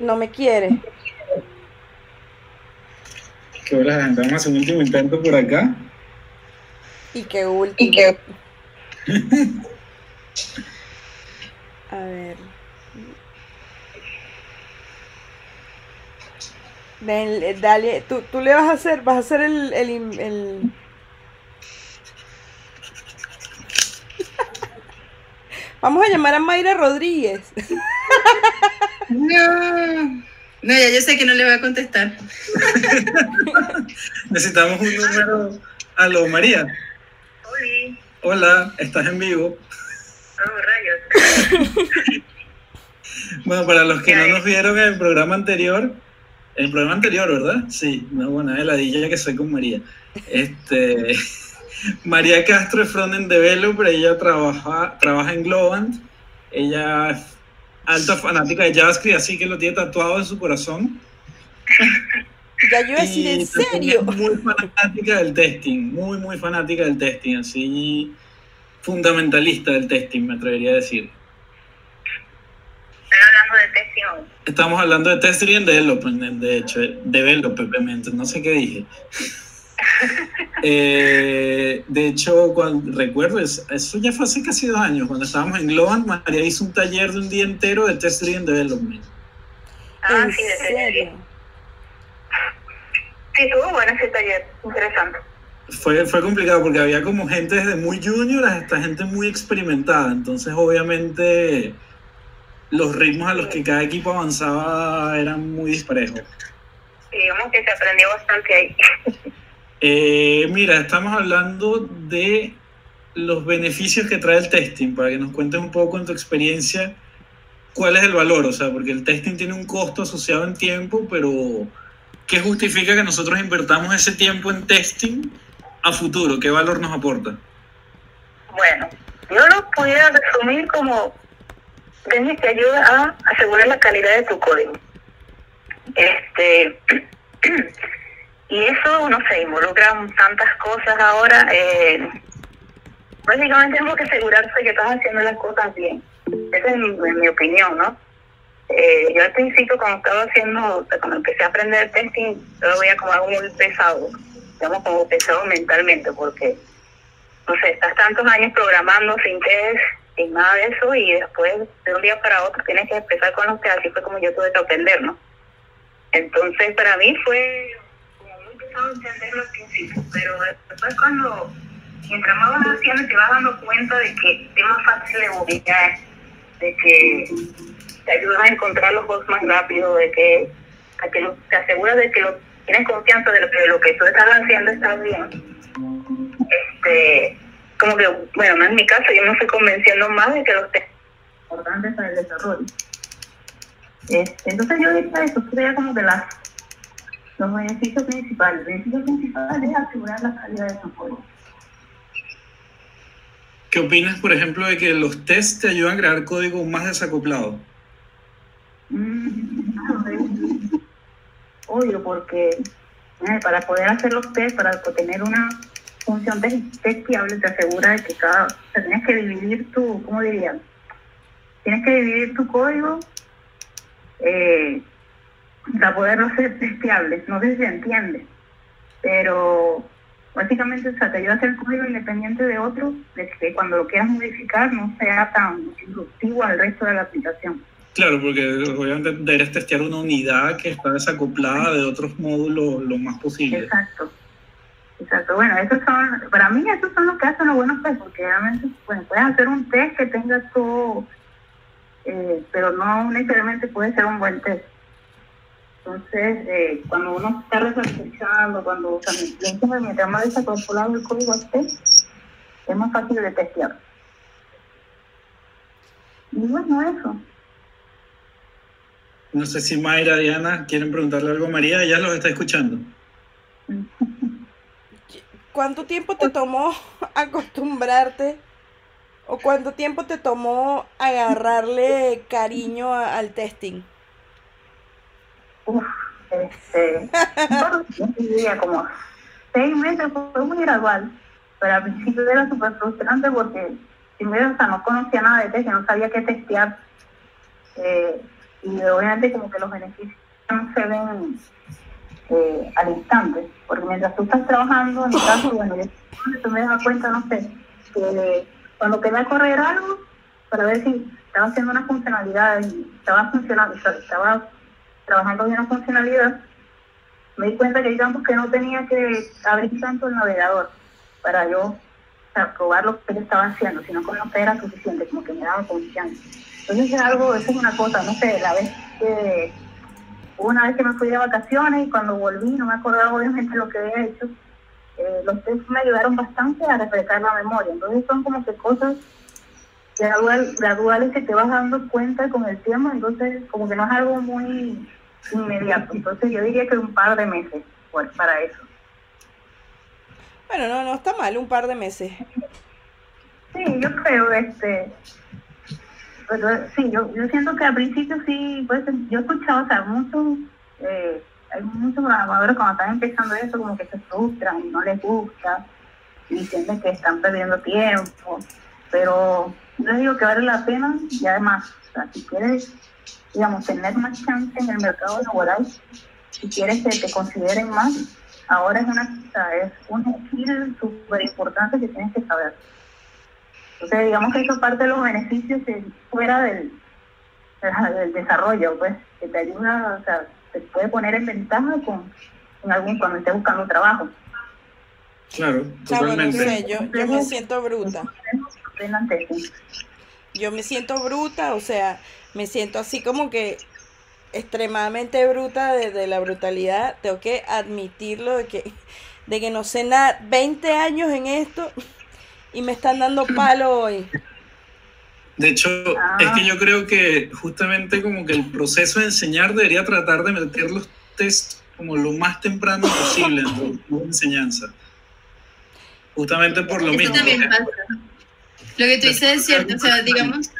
No me quiere. Que hola, gente. Vamos a hacer un último intento por acá. Y qué último. A ver. Dale, dale, tú, tú le vas a hacer, vas a hacer el, el, el- Vamos a llamar a Mayra Rodríguez. No. No, ya yo sé que no le voy a contestar. Necesitamos un número. Aló, María. Oli, Hola, estás en vivo. oh, rayos. Bueno, para los que no nos vieron en el programa anterior, el programa anterior, ¿verdad? Sí, una buena heladilla que soy con María. Este, María Castro es frontend developer, ella trabaja, trabaja en Globant, ella es alta fanática de JavaScript, así que lo tiene tatuado en su corazón. Ya yo iba a decir, ¿en serio? muy fanática del testing, muy, muy fanática del testing, así fundamentalista del testing, me atrevería a decir. Están hablando de testing hoy. Estamos hablando de testing y development, de hecho, development, no sé qué dije. Eh, de hecho, cuando, recuerdo, es- eso ya fue hace casi dos años, cuando estábamos en Globant, María hizo un taller de un día entero de testing and development. Ah, ¿En sí, de testing. serio? Sí, estuvo bueno ese taller. Interesante. Fue, fue complicado porque había como gente desde muy junior hasta gente muy experimentada, entonces obviamente los ritmos a los que cada equipo avanzaba eran muy disparejos. Digamos que se aprendió bastante ahí. Eh, mira, estamos hablando de los beneficios que trae el testing, para que nos cuentes un poco en tu experiencia cuál es el valor, o sea, porque el testing tiene un costo asociado en tiempo, pero ¿qué justifica que nosotros invertamos ese tiempo en testing a futuro? ¿Qué valor nos aporta? Bueno, yo lo pudiera resumir como Dennis te ayuda a asegurar la calidad de tu código. Este y eso no sé, involucra tantas cosas ahora. Eh, básicamente tenemos que asegurarse que estás haciendo las cosas bien. Esa es mi, mi opinión, ¿no? Eh, yo al principio cuando estaba haciendo, cuando empecé a aprender testing, yo lo veía como algo muy pesado, digamos como pesado mentalmente, porque no sé, estás tantos años programando sin test, sin nada de eso, y después de un día para otro tienes que empezar con los test, así fue como yo tuve que aprender, ¿no? Entonces para mí fue pesado entenderlo al principio, pero después cuando mientras más vas haciendo te vas dando cuenta de que es más fácil de ubicar, de que te ayudan a encontrar los bugs más rápido, de que, a que te aseguras de que lo, tienes confianza de que, lo que tú estás haciendo está bien este, como que, bueno, no es mi caso, yo me fui convenciendo más de que los son importantes para el desarrollo. Este, entonces yo diría eso, sería como que las, los beneficios principales. El beneficio principal es asegurar la calidad de tu código. ¿Qué opinas, por ejemplo, de que los tests te ayudan a crear código más desacoplado? Mm, es obvio, porque eh, para poder hacer los test, para tener una función test- testeable, te asegura de que cada, o sea, tienes que dividir tu, ¿cómo diría? Tienes que dividir tu código eh, para poderlos ser testeables. No sé si se entiende, pero básicamente o sea, te ayuda a hacer código independiente de otro, de que cuando lo quieras modificar no sea tan disruptivo al resto de la aplicación. Claro, porque obviamente deberías testear una unidad que está desacoplada de otros módulos lo más posible. Exacto. Exacto. Bueno, esos son, para mí esos son los que hacen los buenos test, porque realmente bueno, puedes hacer un test que tenga todo, eh, pero no necesariamente puede ser un buen test. Entonces, eh, cuando uno está reflexionando, cuando o sea, mientras más desacoplado el código esté, es más fácil de testear. Y bueno, eso. No sé si Mayra, Diana, quieren preguntarle algo a María, ya los está escuchando. ¿Cuánto tiempo te tomó acostumbrarte o cuánto tiempo te tomó agarrarle cariño al testing? Uf, este, diría como seis meses fue muy gradual, pero al principio era súper frustrante porque primero o sea, no conocía nada de testing, no sabía qué testear. Eh, y obviamente como que los beneficios no se ven eh, al instante, porque mientras tú estás trabajando, en mi caso, bueno, yo me das cuenta, no sé, que cuando quería correr algo, para ver si estaba haciendo una funcionalidad y estaba funcionando, estaba trabajando en una funcionalidad, me di cuenta que digamos que no tenía que abrir tanto el navegador para yo probar lo que yo estaba haciendo, sino que era suficiente, como que me daba confianza. Entonces es algo, eso es una cosa, no sé, la vez que una vez que me fui de vacaciones y cuando volví no me acordaba obviamente lo que había hecho, eh, los test me ayudaron bastante a refrescar la memoria. Entonces son como que cosas gradual, graduales que te vas dando cuenta con el tiempo, entonces como que no es algo muy inmediato. Entonces yo diría que un par de meses pues, para eso. Bueno, no, no está mal, un par de meses. Sí, yo creo, este, pero sí, yo, yo siento que al principio sí, pues yo he escuchado, o sea, muchos, eh, hay muchos programadores cuando están empezando eso como que se frustran y no les gusta y sienten que están perdiendo tiempo, pero yo les digo que vale la pena y además, o sea, si quieres, digamos, tener más chance en el mercado laboral, si quieres que te consideren más, ahora es una, o sea, es un skill súper importante que tienes que saber. Entonces, digamos que eso parte de los beneficios fuera del, del desarrollo, pues, que te ayuda, o sea, te puede poner en ventaja con, algún cuando estés buscando trabajo. Claro, totalmente. yo, yo me siento bruta. Yo me siento bruta, o sea, me siento así como que extremadamente bruta desde la brutalidad. Tengo que admitirlo de que, de que no sé nada, 20 años en esto y me están dando palo hoy. De hecho, es que yo creo que justamente como que el proceso de enseñar debería tratar de meter los test como lo más temprano posible en tu enseñanza. Justamente por lo mismo. Lo que tú dices es cierto, o sea, digamos,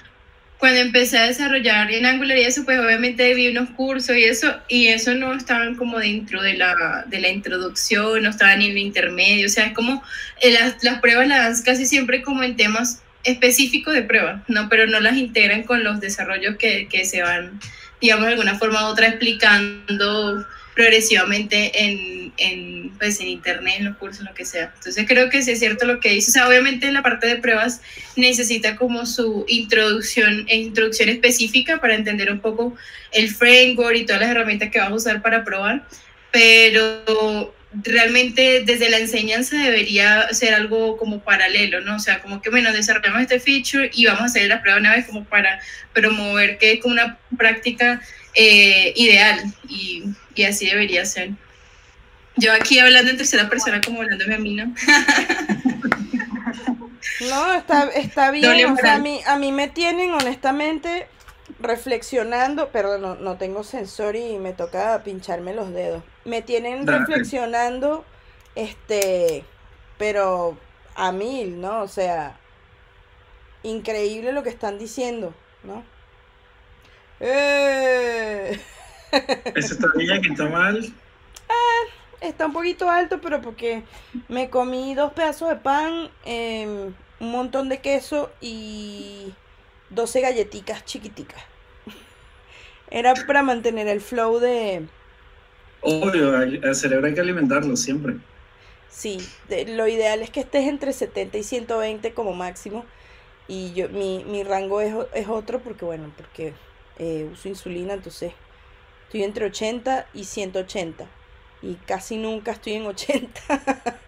cuando empecé a desarrollar en Angular y eso, pues obviamente vi unos cursos y eso, y eso no estaban como dentro de la, de la introducción, no estaban en el intermedio, o sea, es como eh, las, las pruebas las dan casi siempre como en temas específicos de prueba, ¿no? Pero no las integran con los desarrollos que, que se van, digamos, de alguna forma u otra explicando progresivamente en, en, pues, en internet, en los cursos, lo que sea. Entonces creo que sí es cierto lo que dice. O sea, obviamente la parte de pruebas necesita como su introducción, introducción específica para entender un poco el framework y todas las herramientas que vas a usar para probar, pero realmente desde la enseñanza debería ser algo como paralelo, ¿no? O sea, como que, bueno, desarrollamos este feature y vamos a hacer la prueba una vez como para promover que es como una práctica eh, ideal y y así debería ser. Yo aquí hablando en tercera persona como hablándome a mí, ¿no? no, está, está bien. O sea, a mí, a mí me tienen honestamente reflexionando, perdón, no, no tengo sensor y me toca pincharme los dedos. Me tienen reflexionando, este, pero a mil, ¿no? O sea, increíble lo que están diciendo, ¿no? Eh. ¿Eso está bien? ¿Está mal? Ah, está un poquito alto, pero porque me comí dos pedazos de pan, em, un montón de queso y 12 galletitas chiquiticas. Era para mantener el flow de... Obvio, al cerebro hay que alimentarlo siempre. Sí, lo ideal es que estés entre 70 y 120 como máximo. Y yo, mi, mi rango es, es otro porque, bueno, porque eh, uso insulina, entonces estoy entre 80 y 180. Y casi nunca estoy en 80.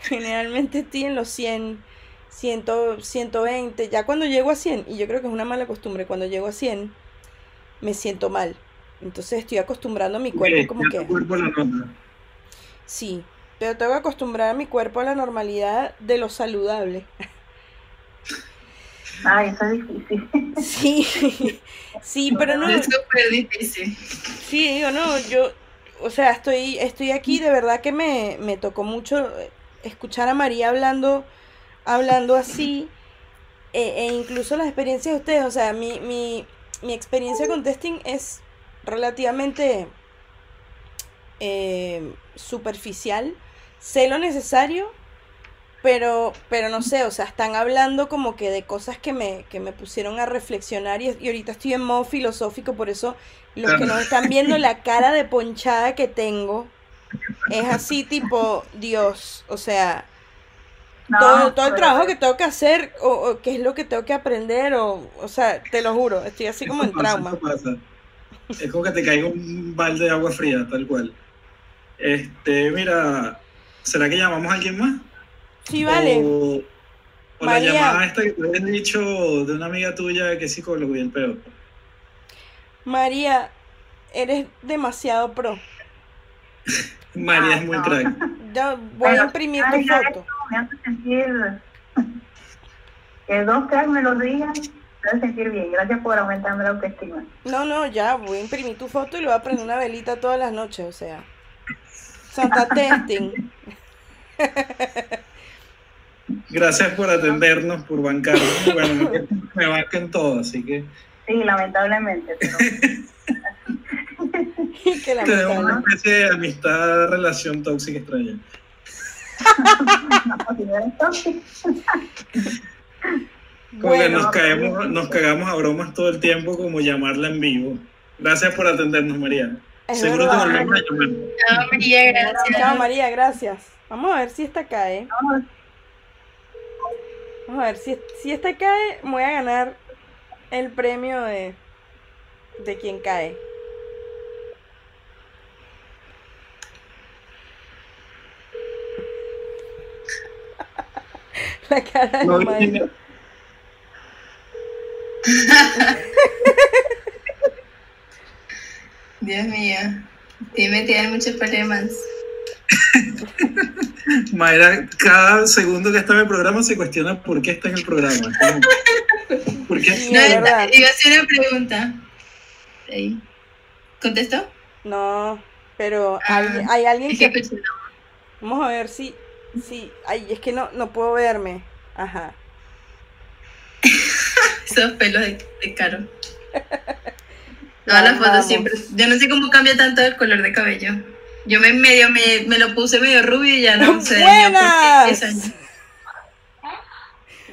Generalmente estoy en los 100, 100, 120. Ya cuando llego a 100, y yo creo que es una mala costumbre, cuando llego a 100 me siento mal. Entonces estoy acostumbrando a mi cuerpo como que... Sí, pero tengo que acostumbrar a mi cuerpo a la normalidad de lo saludable. Ay, eso es difícil. Sí, sí, pero no. Es súper difícil. Sí, digo, no, yo, o sea, estoy, estoy aquí, de verdad que me, me tocó mucho escuchar a María hablando, hablando así, e, e incluso las experiencias de ustedes, o sea, mi, mi, mi experiencia con testing es relativamente eh, superficial. Sé lo necesario, pero, pero no sé, o sea, están hablando como que de cosas que me, que me pusieron a reflexionar y, y ahorita estoy en modo filosófico, por eso los que nos están viendo la cara de ponchada que tengo es así tipo, Dios, o sea, todo, todo el trabajo que tengo que hacer o, qué es lo que tengo que aprender o, o sea, te lo juro, estoy así como en trauma. Es como que te caiga un balde de agua fría, tal cual. Este, mira, ¿será que llamamos a alguien más? Sí, vale. O, la llamada esta que te habían dicho de una amiga tuya que es psicólogo y el peor. María, eres demasiado pro. María es muy ah, crack. Ya voy a imprimir tu foto. Me hace sentir que dos cracks me lo digan, me hace sentir bien. Gracias por aumentarme la autoestima. No, no, ya voy a imprimir tu foto y le voy a prender una velita todas las noches, o sea. Santa Testing. Gracias por atendernos, por bancarnos. Bueno, me, bancan todo, así que. Sí, lamentablemente. Pero... Tenemos una especie de amistad, relación tóxica extraña. Como que nos, caemos, nos cagamos a bromas todo el tiempo, como llamarla en vivo. Gracias por atendernos, María. Seguro te volvemos a llamar. Chao, María, gracias. Chao, María, gracias. Vamos a ver si esta cae. Vamos a ver, si, si esta cae, voy a ganar el premio de, de quien cae. La cara de no, Dios mío, dime que hay muchos problemas. Mayra, cada segundo que está en el programa se cuestiona por qué está en el programa. ¿Por qué? No, iba a hacer una pregunta. ¿Contestó? No, pero hay, ah, hay, alguien que... Vamos a ver si... si ay, es que no, no puedo verme. Ajá. Esos pelos de, de caro. Todas las fotos siempre. Yo no sé cómo cambia tanto el color de cabello. Yo me medio me, me lo puse medio rubio y ya no sé. ¡Buenas!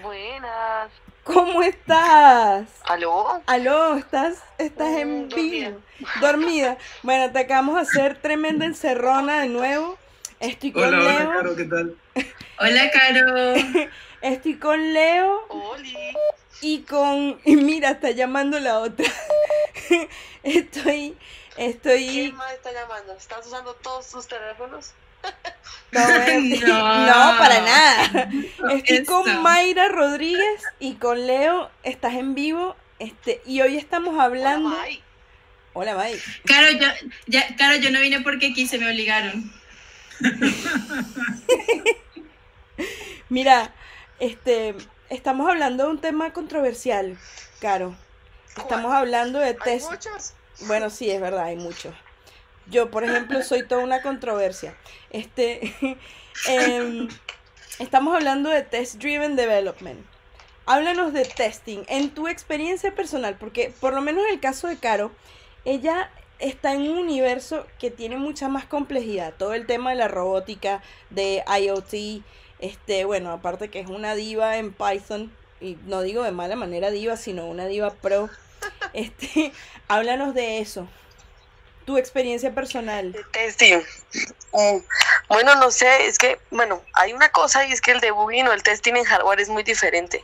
Buenas. ¿Cómo estás? ¿Aló? ¿Aló? ¿Estás, estás en mm, vivo? Dormida. Bueno, te acabamos de hacer tremenda encerrona de nuevo. Estoy con hola, Leo. Hola, Caro, ¿qué tal? Hola, Caro. Estoy con Leo. Oli. Y con. Y mira, está llamando la otra. Estoy Estoy. ¿Quién más está llamando? ¿Estás usando todos sus teléfonos? No, no, para nada. Estoy con Mayra Rodríguez y con Leo. Estás en vivo. Este, y hoy estamos hablando. Hola, May. Hola, May. Claro, yo, ya, claro, yo no vine porque quise, me obligaron. Mira, este, estamos hablando de un tema controversial, Caro. Estamos hablando de test. Bueno, sí, es verdad, hay muchos. Yo, por ejemplo, soy toda una controversia. Este, em, estamos hablando de Test Driven Development. Háblanos de testing en tu experiencia personal, porque por lo menos en el caso de Caro, ella está en un universo que tiene mucha más complejidad. Todo el tema de la robótica, de IoT, este, bueno, aparte que es una diva en Python, y no digo de mala manera diva, sino una diva pro. Este, háblanos de eso. Tu experiencia personal. Testing. Mm, Bueno, no sé, es que, bueno, hay una cosa y es que el debugging o el testing en hardware es muy diferente.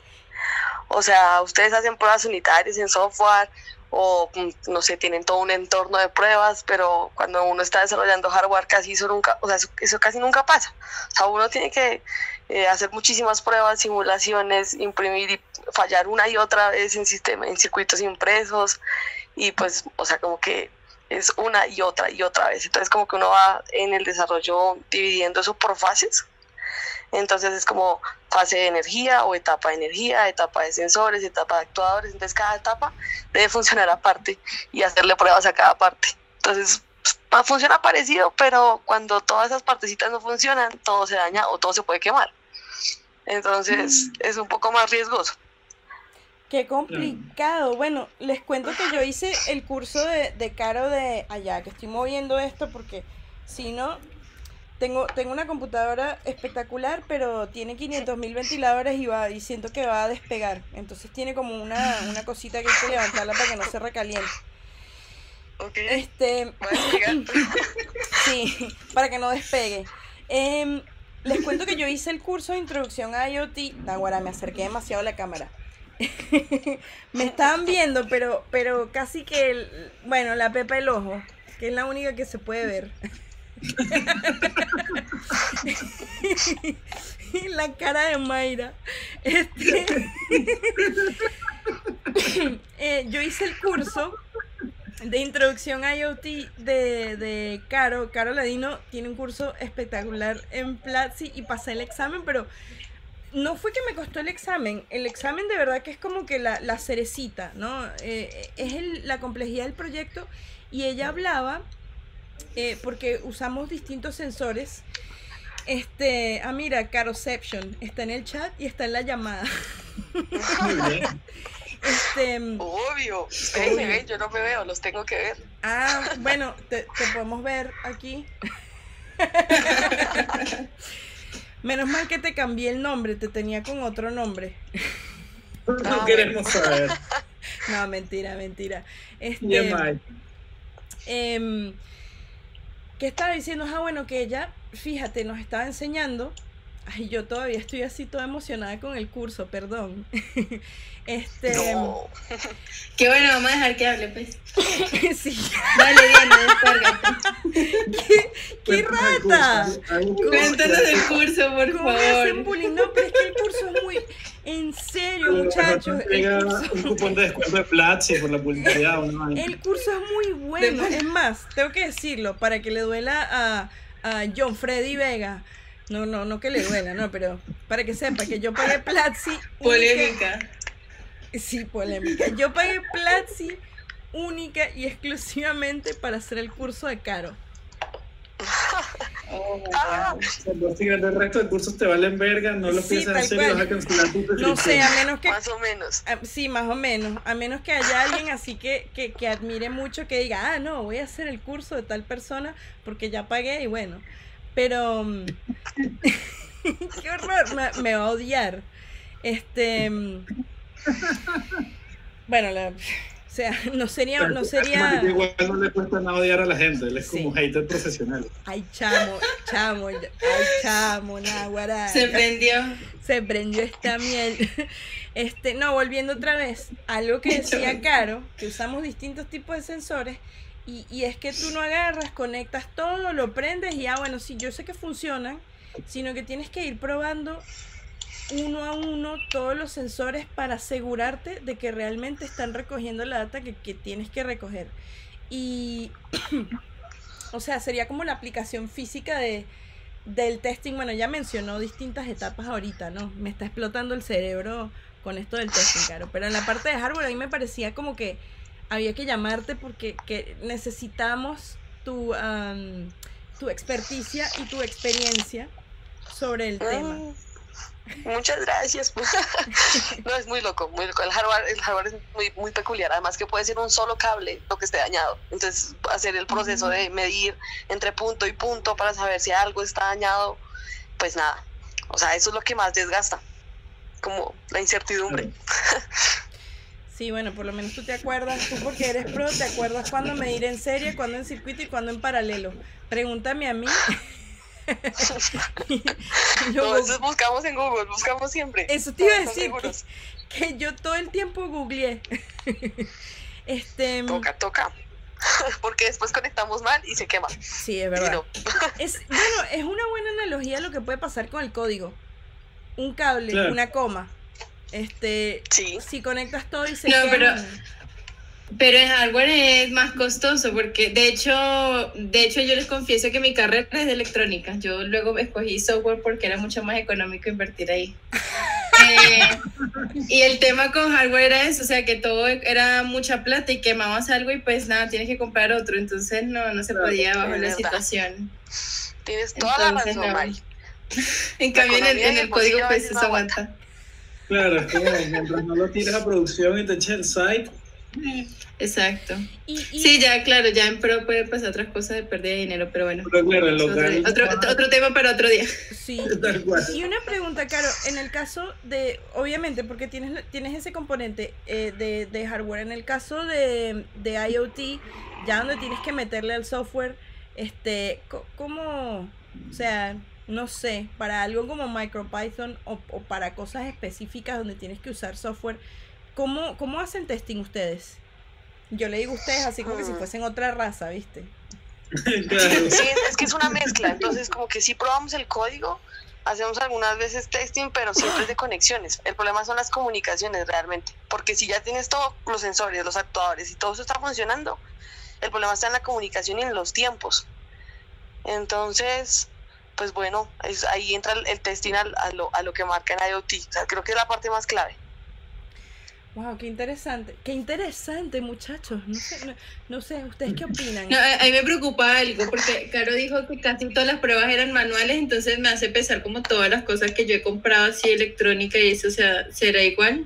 O sea, ustedes hacen pruebas unitarias en software o, mm, no sé, tienen todo un entorno de pruebas, pero cuando uno está desarrollando hardware casi eso nunca, o sea, eso, eso casi nunca pasa. O sea, uno tiene que eh, hacer muchísimas pruebas, simulaciones, imprimir y fallar una y otra vez en sistema, en circuitos impresos y pues, o sea, como que es una y otra y otra vez. Entonces como que uno va en el desarrollo dividiendo eso por fases. Entonces es como fase de energía o etapa de energía, etapa de sensores, etapa de actuadores. Entonces cada etapa debe funcionar aparte y hacerle pruebas a cada parte. Entonces pues, funciona parecido, pero cuando todas esas partecitas no funcionan, todo se daña o todo se puede quemar. Entonces es un poco más riesgoso. Qué complicado. Bueno, les cuento que yo hice el curso de, de Caro de allá, que estoy moviendo esto porque si no, tengo, tengo una computadora espectacular, pero tiene 500 mil ventiladores y, va, y siento que va a despegar. Entonces tiene como una, una cosita que hay que levantarla para que no se recaliente. Ok. Este. Sí, para que no despegue. Em, les cuento que yo hice el curso de introducción a IoT. Naguará, me acerqué demasiado a la cámara. me estaban viendo, pero, pero casi que, el- bueno, la pepa del ojo, que es la única que se puede ver. la cara de Mayra. Este, eh, yo hice el curso de introducción a IoT de, de Caro. Caro Ladino tiene un curso espectacular en Platzi y pasé el examen, pero no fue que me costó el examen. El examen de verdad que es como que la, la cerecita, ¿no? Eh, es el- la complejidad del proyecto y ella hablaba, eh, porque usamos distintos sensores. Este, ah, mira, Caroception está en el chat y está en la llamada. Muy bien. Este, Obvio. Ven, me ven, yo no me veo, los tengo que ver. Ah, bueno, te, te podemos ver aquí. Menos mal que te cambié el nombre, te tenía con otro nombre. No Ah, queremos saber. No, mentira, mentira. Este, em, ¿Qué estaba diciendo? Ah, bueno, que ella, fíjate, nos estaba enseñando. Ay, yo todavía estoy así toda emocionada con el curso, perdón. Este, No. Qué bueno, vamos a dejar que hable, pues. sí, Dale, Diana, descárgate. qué, qué Cuéntanos el rata. curso. Cuéntanos por ¿Cómo me hacen favor. bullying? No, pero es que el curso es muy. En serio, muchachos. curso, un cupón de descuento de Platzi por la publicidad. o no. el curso es muy bueno. Es más, tengo que decirlo para que le duela a, a John Freddy Vega. No, no, no que le duela, no, pero para que sepa que yo pagué Platzi. única- Polémica. Sí, polémica. Yo pagué Platzi única y exclusivamente para hacer el curso de Caro. Oh, Ah, básicamente el resto de cursos te valen verga, no Sí, piensas hacer y cual. vas a cancelar tu No sé, a menos que Más o menos. Ah, Sí, más o menos. A menos que haya alguien así que, que, que admire mucho, que diga, ah, no, voy a hacer el curso de tal persona porque ya pagué y bueno. Pero, mm, qué horror, me, me va a odiar. Este, mm, bueno, la- o sea, no sería, no sería, Igual no le cuesta nada odiar a la gente, él es Sí. como hater profesional. ay, chamo, chamo, ay, chamo, náguara. Se prendió. se prendió esta miel. Este, no, volviendo otra vez, algo que decía Caro, que usamos distintos tipos de sensores, y, es que tú no agarras, conectas todo, lo prendes y ah, bueno, sí, yo sé que funcionan, sino que tienes que ir probando uno a uno todos los sensores para asegurarte de que realmente están recogiendo la data que, que tienes que recoger. Y, o sea, sería como la aplicación física de, del testing, bueno, ya mencionó distintas etapas ahorita, ¿no? Me está explotando el cerebro con esto del testing, claro. Pero en la parte de hardware a mí me parecía como que había que llamarte porque que necesitamos tu, am, tu experticia y tu experiencia sobre el tema. Mm, Muchas gracias. no, es muy loco, muy loco. El hardware, el hardware es muy, muy peculiar. Además que puede ser un solo cable lo que esté dañado. Entonces, hacer el proceso de medir entre punto y punto para saber si algo está dañado, pues nada. O sea, eso es lo que más desgasta. Como la incertidumbre. Sí, bueno, por lo menos tú te acuerdas, tú porque eres pro, te acuerdas cuándo medir en serie, cuándo en circuito y cuándo en paralelo. Pregúntame a mí. Yo No, gu- eso buscamos en Google, buscamos siempre. eso te iba a decir que, yo todo el tiempo googleé. Este, Toca, toca. Porque después conectamos mal y se quema. sí, es verdad. no. Es, bueno, es una buena analogía lo que puede pasar con el código. Un cable, Claro. una coma. Este, Sí. si conectas todo y se No, pero-. Pero el hardware es más costoso porque de hecho, de hecho yo les confieso que mi carrera es de electrónica. Yo luego escogí software porque era mucho más económico invertir ahí. Eh, y el tema con hardware era eso, o sea que todo era mucha plata y quemabas algo y pues nada, tienes que comprar otro. Entonces no, no se podía bajo la verdad. situación. Tienes toda la Entonces, razón, no. Mari. En La cambio en en el código pues eso aguanta. aguanta. Claro, es como mientras no lo tiras a producción y te eches el site. Exacto. Y, y- Sí, ya, claro, ya en pro puede pasar otras cosas de pérdida de dinero, pero bueno. Pero claro. Otro, otro, otro tema para otro día. sí. Tal cual. Y una pregunta, Caro, en el caso de, obviamente, porque tienes, tienes ese componente eh, de, de hardware, en el caso de, de IoT, ya donde tienes que meterle al software, este, ¿cómo, o sea, no sé, para algo como MicroPython o, o para cosas específicas donde tienes que usar software, ¿cómo, cómo hacen testing ustedes? Yo le digo a ustedes así como que si Mm. fuesen otra raza, ¿viste? claro. Sí, es que es una mezcla. Entonces, como que sí probamos el código, hacemos algunas veces testing, pero siempre es de conexiones. El problema son las comunicaciones realmente. Porque si ya tienes todos los sensores, los actuadores y todo eso está funcionando, el problema está en la comunicación y en los tiempos. Entonces, pues bueno, es- ahí entra el, el testing al- a, lo, a lo que marca en IoT. O sea, creo que es la parte más clave. Wow, qué interesante, qué interesante, muchachos. No sé, no, no sé, ¿ustedes qué opinan? No, a mí me preocupa algo, porque Caro dijo que casi todas las pruebas eran manuales, entonces me hace pensar como todas las cosas que yo he comprado así electrónica y eso, o sea, ¿será igual?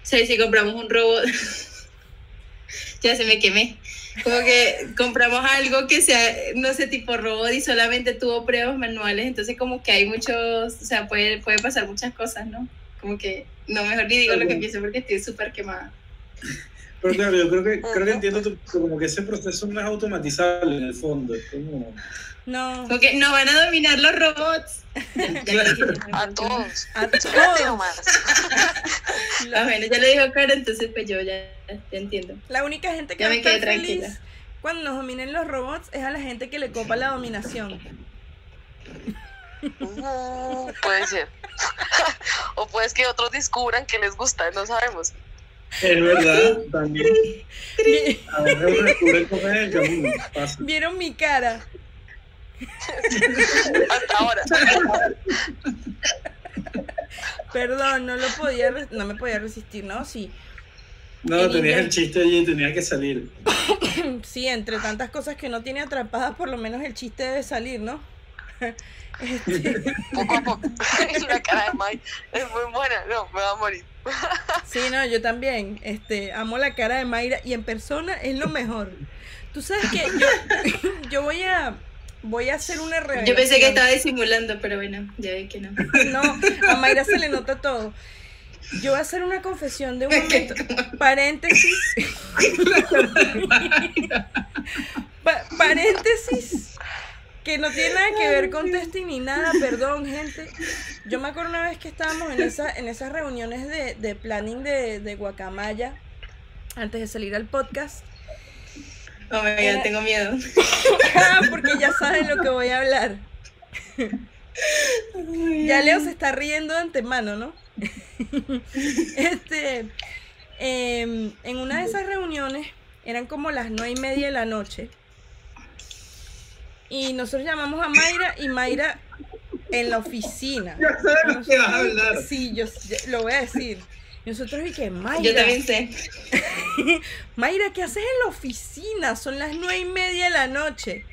O sea, si compramos un robot, ya se me quemé. Como que compramos algo que sea, no sé, tipo robot y solamente tuvo pruebas manuales, entonces como que hay muchos, o sea, puede, puede pasar muchas cosas, ¿no? Como que, no, mejor ni digo lo que pienso porque estoy súper quemada. Pero claro, yo creo que, creo que entiendo tu- como que ese proceso no es automatizable en el fondo. Es como. No, Como que nos van a dominar los robots. A todos. a todos. Ah, bueno, ya lo dijo Caro, entonces pues yo ya, ya entiendo. La única gente que Ya va a me quedé estar feliz tranquila. cuando nos dominen los robots es a la gente que le copa la dominación. Mm, puede ser. o puede que otros descubran que les gusta, no sabemos. Es verdad, también. A descubre cosas en el camino. Pasa. ¿Vieron mi cara? Hasta ahora. Perdón, no lo podía, no me podía resistir, ¿no? Sí, No, En tenías inglés. el chiste allí y tenía que salir. sí, entre tantas cosas que no tiene atrapadas, por lo menos el chiste debe salir, ¿no? Este, Poco a poco. la cara de Mike es muy buena. No, me va a morir. sí, no, yo también. Este, amo la cara de Mayra y en persona es lo mejor. Tú sabes que yo, yo voy a voy a hacer una revelación. Yo pensé que estaba disimulando, pero bueno, ya vi que no. No, a Mayra se le nota todo. Yo voy a hacer una confesión de un momento. Paréntesis. Pa- paréntesis. Que no tiene nada que ver con testing ni nada, perdón, gente. Yo me acuerdo una vez que estábamos en, esa, en esas reuniones de, de planning de, de Guacamaya, antes de salir al podcast. Oh my god, tengo miedo. Ah, porque ya saben lo que voy a hablar. Ya Leo se está riendo de antemano, ¿no? Este, em, en una de esas reuniones eran como las nueve y media de la noche. Y nosotros llamamos a Mayra y Mayra en la oficina. Ya sabes lo que vas a hablar. Sí, yo lo voy a decir. Y nosotros y que Mayra. Yo también sé. Mayra, ¿qué haces en la oficina? Son las nueve y media de la noche.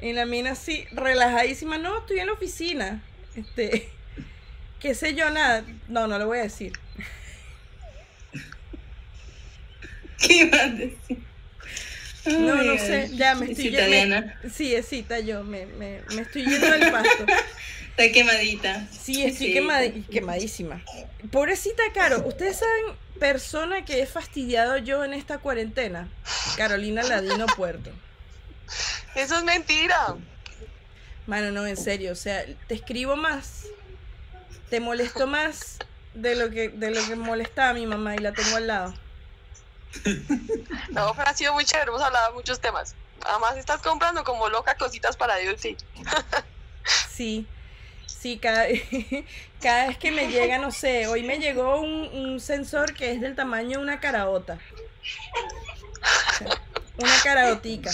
Y la mina así, relajadísima, no, estoy en la oficina. Este, qué sé yo, nada. No, no lo voy a decir. ¿Qué ibas a decir? No, no sé, ya me es estoy me- Sí, es cita yo, me, me, me estoy yendo del pasto. Está quemadita. Sí, estoy Sí. quemadísima. Pobrecita Caro, ¿ustedes saben persona que he fastidiado yo en esta cuarentena? Carolina Ladino Puerto. Eso es mentira. Mano, no, en serio, o sea, te escribo más, te molesto más de lo que de lo que molestaba a mi mamá y la tengo al lado. No, pero ha sido muy chévere. Hemos hablado de muchos temas. Además, estás comprando como loca cositas para Duty. Sí, sí, cada, cada vez que me llega, no sé, hoy me llegó un, un sensor que es del tamaño de una caraota. Una caraotica.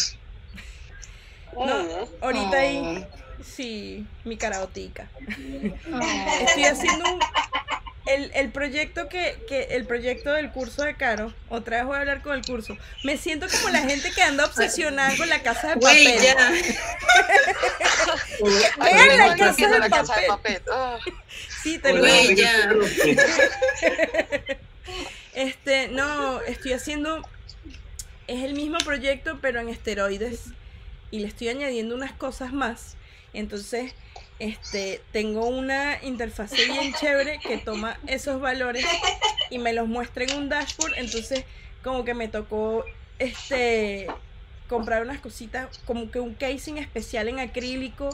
No, ahorita ahí, sí, mi caraotica. Estoy haciendo un- el, el proyecto que, que el proyecto del curso de Caro, otra vez voy a hablar con el curso. Me siento como la gente que anda obsesionada con la casa de papel. ya. Vean la casa de la casa de papel. Ah. Sí, te lo Güey, ya. Este, no, estoy haciendo. Es el mismo proyecto, pero en esteroides. Y le estoy añadiendo unas cosas más. Entonces, este, tengo una interfase bien chévere que toma esos valores y me los muestra en un dashboard. Entonces, como que me tocó este comprar unas cositas, como que un casing especial en acrílico.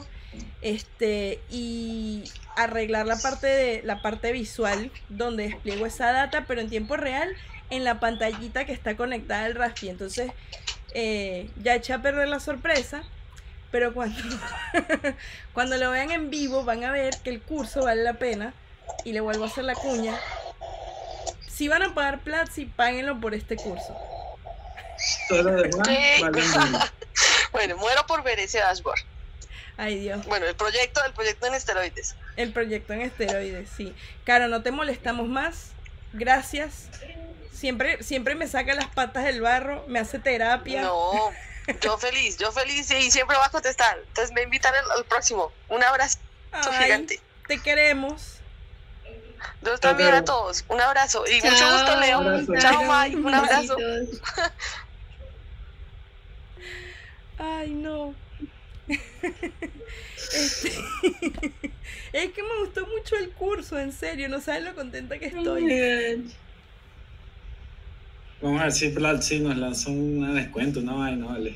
Este, y arreglar la parte de la parte visual donde despliego esa data, pero en tiempo real en la pantallita que está conectada al Raspi. Entonces, eh, ya eché a perder la sorpresa, pero cuando, cuando lo vean en vivo van a ver que el curso vale la pena y le vuelvo a hacer la cuña. Si van a pagar Platzi, páguenlo por este curso. Todo lo demás Sí. vale menos. Bueno, muero por ver ese dashboard. Ay Dios, Bueno, el proyecto, el proyecto en esteroides. el proyecto en esteroides, sí. Caro, no te molestamos más. Gracias. Siempre, siempre me saca las patas del barro, me hace terapia. No, yo feliz, yo feliz y siempre va a contestar. Entonces me invitan al, al próximo. Un abrazo Ay, gigante. te queremos. Dios también a todos. Un abrazo y mucho gusto, Leo. abrazo. Chao, May. Un abrazo. Ay, no. Este, es que me gustó mucho el curso, en serio, no sabes lo contenta que Oh estoy. God. Vamos a ver si Platzi nos lanza un descuento, no, ay, no vale.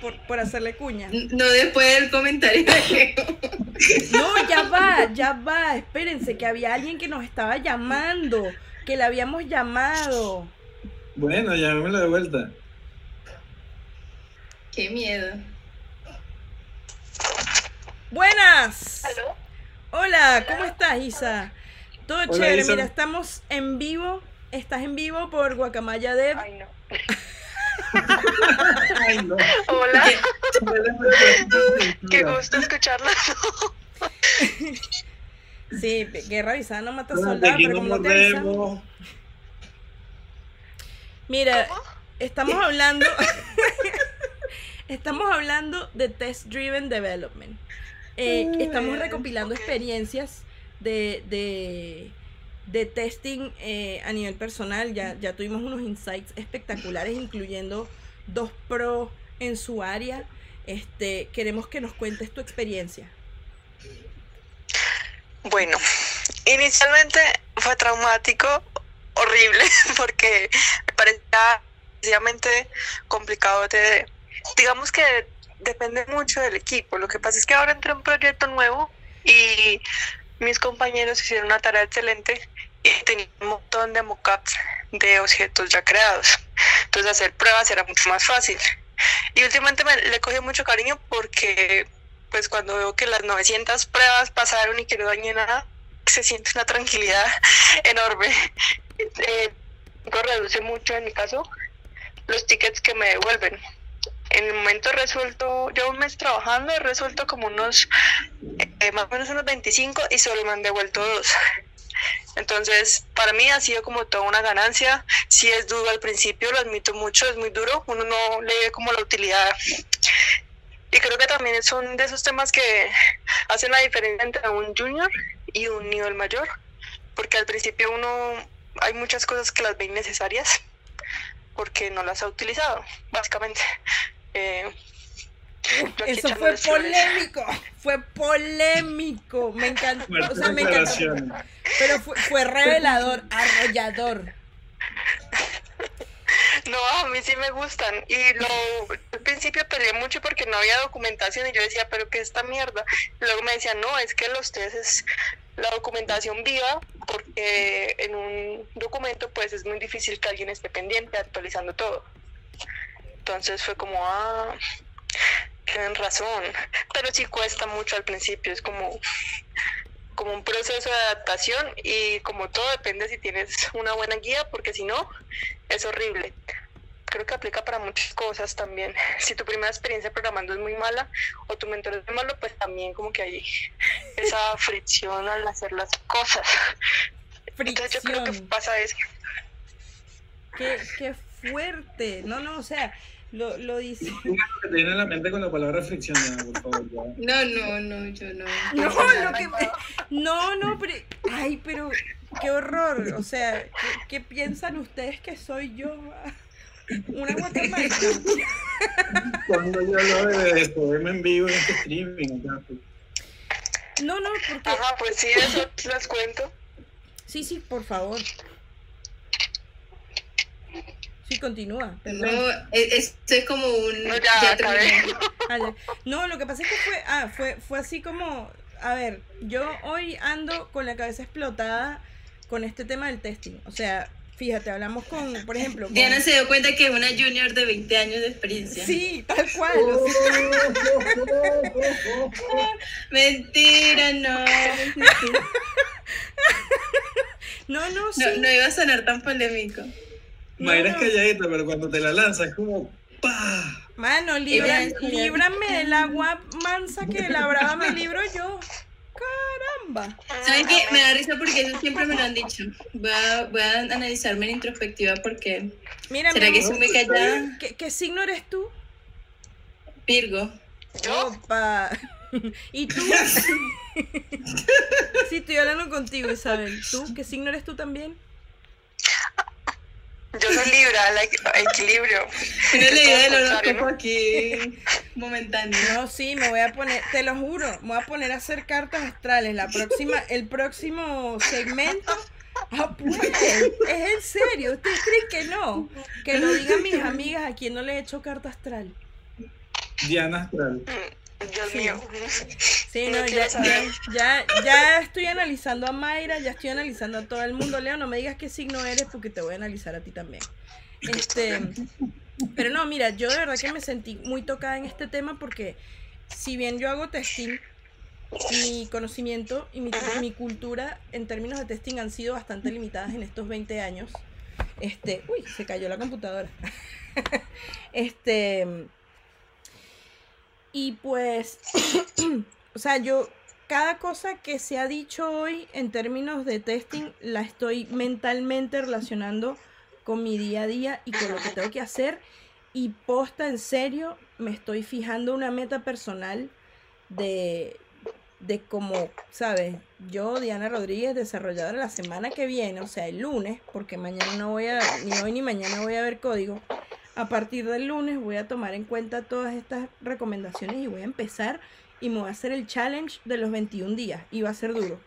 Por, por hacerle cuña. No después del comentario de. No, ya va, ya va. Espérense, que había alguien que nos estaba llamando. Que la habíamos llamado. Bueno, llamémosla de vuelta. Qué miedo. Buenas. ¿Aló? Hola, ¿cómo estás, Isa? Todo Hola, chévere, Isa. mira, estamos en vivo. Estás en vivo por Guacamaya Dev. Ay, no. Ay, no. Hola, qué gusto escucharla. Sí, guerra avisada no mata Bueno, de soldado, pero no como no te avisan-. Mira, ¿Cómo? estamos hablando. estamos hablando de Test Driven Development. Eh, estamos recopilando experiencias de, de, de testing eh, a nivel personal. Ya, ya tuvimos unos insights espectaculares, incluyendo dos pro en su área. Este, queremos que nos cuentes tu experiencia. Bueno, inicialmente fue traumático, horrible, porque me parecía excesivamente complicado de... Digamos que depende mucho del equipo. Lo que pasa es que ahora entré en un proyecto nuevo y mis compañeros hicieron una tarea excelente y tenía un montón de mockups de objetos ya creados. Entonces hacer pruebas era mucho más fácil. Y últimamente me, le cogí mucho cariño porque pues cuando veo que las 900 pruebas pasaron y que no dañé nada, se siente una tranquilidad enorme. Eh, reduce mucho en mi caso los tickets que me devuelven. En el momento resuelto, yo un mes trabajando, he resuelto como unos, eh, más o menos unos 25 y solo me han devuelto dos. Entonces, para mí ha sido como toda una ganancia. Si es duro al principio, lo admito mucho, es muy duro, uno no le ve como la utilidad. Y creo que también son de esos temas que hacen la diferencia entre un junior y un nivel mayor, porque al principio uno hay muchas cosas que las ve innecesarias, porque no las ha utilizado, básicamente. Eh, yo Eso fue flores. polémico, fue polémico, me encantó, o sea, me encantó, pero fue, fue revelador, arrollador. No, a mí sí me gustan. Y lo, al principio peleé mucho porque no había documentación y yo decía, pero ¿qué es esta mierda? Luego me decían, no, es que los test es la documentación viva porque en un documento pues es muy difícil que alguien esté pendiente actualizando todo. Entonces fue como, ah, tienen razón. Pero sí cuesta mucho al principio, es como como un proceso de adaptación y como todo depende si tienes una buena guía porque si no es horrible. Creo que aplica para muchas cosas también. Si tu primera experiencia programando es muy mala o tu mentor es muy malo, pues también como que hay esa fricción al hacer las cosas. Entonces yo creo que pasa eso. Qué, qué fuerte. No, no, o sea, lo, lo dice. Que te viene a la mente con la palabra fricción, por favor. ya. No, no, no, yo no. No, nada. lo que me- No, no, pero. Ay, pero. Qué horror. O sea, ¿qué, qué piensan ustedes que soy yo? Una guacamaya. Cuando yo lo de poderme en vivo en este streaming, acá, pues. No, no, porque. Ajá, pues sí, eso les cuento. Sí, sí, por favor. Sí, continúa. perdón. No, e- esto es como un. No, ya. Ah, ya. No, lo que pasa es que fue, ah, fue, fue así como, a ver, yo hoy ando con la cabeza explotada con este tema del testing. O sea, fíjate, hablamos con, por ejemplo, con- Diana se dio cuenta que es una junior de 20 años de experiencia. Sí, tal cual. o sea, Mentira, no. no, no, sí. No, no iba a sonar tan polémico. No, Mayra es calladita, pero cuando te la lanzas es como ¡pah! Mano, libra, líbrame del agua mansa que la brava me libro yo. Caramba. ¿Saben qué? Me da risa porque eso siempre me lo han dicho. Voy a, voy a analizarme en introspectiva porque. Mira, ¿Será mi que soy muy callada? ¿qué, qué signo eres tú? Virgo. Opa. ¿Y tú? sí, estoy hablando contigo, Isabel. ¿Tú? ¿Qué signo eres tú también? Yo soy Libra, la equ- equilibrio. Una leída del todo lo contrario, horóscopo ¿no? aquí momentáneo. No, sí, me voy a poner, te lo juro, me voy a poner a hacer cartas astrales. La próxima, el próximo segmento. Ah, pues, es en serio, ¿ustedes creen que no? Que lo digan mis amigas a quien no le he hecho carta astral. Diana Astral. Mm, Dios Sí. mío. Sí, No ya, ya, ya estoy analizando a Mayra, ya estoy analizando a todo el mundo. Leo, no me digas qué signo eres porque te voy a analizar a ti también. Este, pero no, mira, yo de verdad que me sentí muy tocada en este tema porque si bien yo hago testing, mi conocimiento y mi, mi cultura en términos de testing han sido bastante limitadas en estos 20 años. Este, uy, se cayó la computadora. este, y pues, o sea, yo, cada cosa que se ha dicho hoy en términos de testing, la estoy mentalmente relacionando con mi día a día y con lo que tengo que hacer. Y posta, en serio, me estoy fijando una meta personal de, de como, ¿sabes? Yo, Diana Rodríguez, desarrolladora la semana que viene, o sea, el lunes, porque mañana no voy a, ni hoy ni mañana voy a ver código. A partir del lunes voy a tomar en cuenta todas estas recomendaciones y voy a empezar y me voy a hacer el challenge de los 21 días y va a ser duro.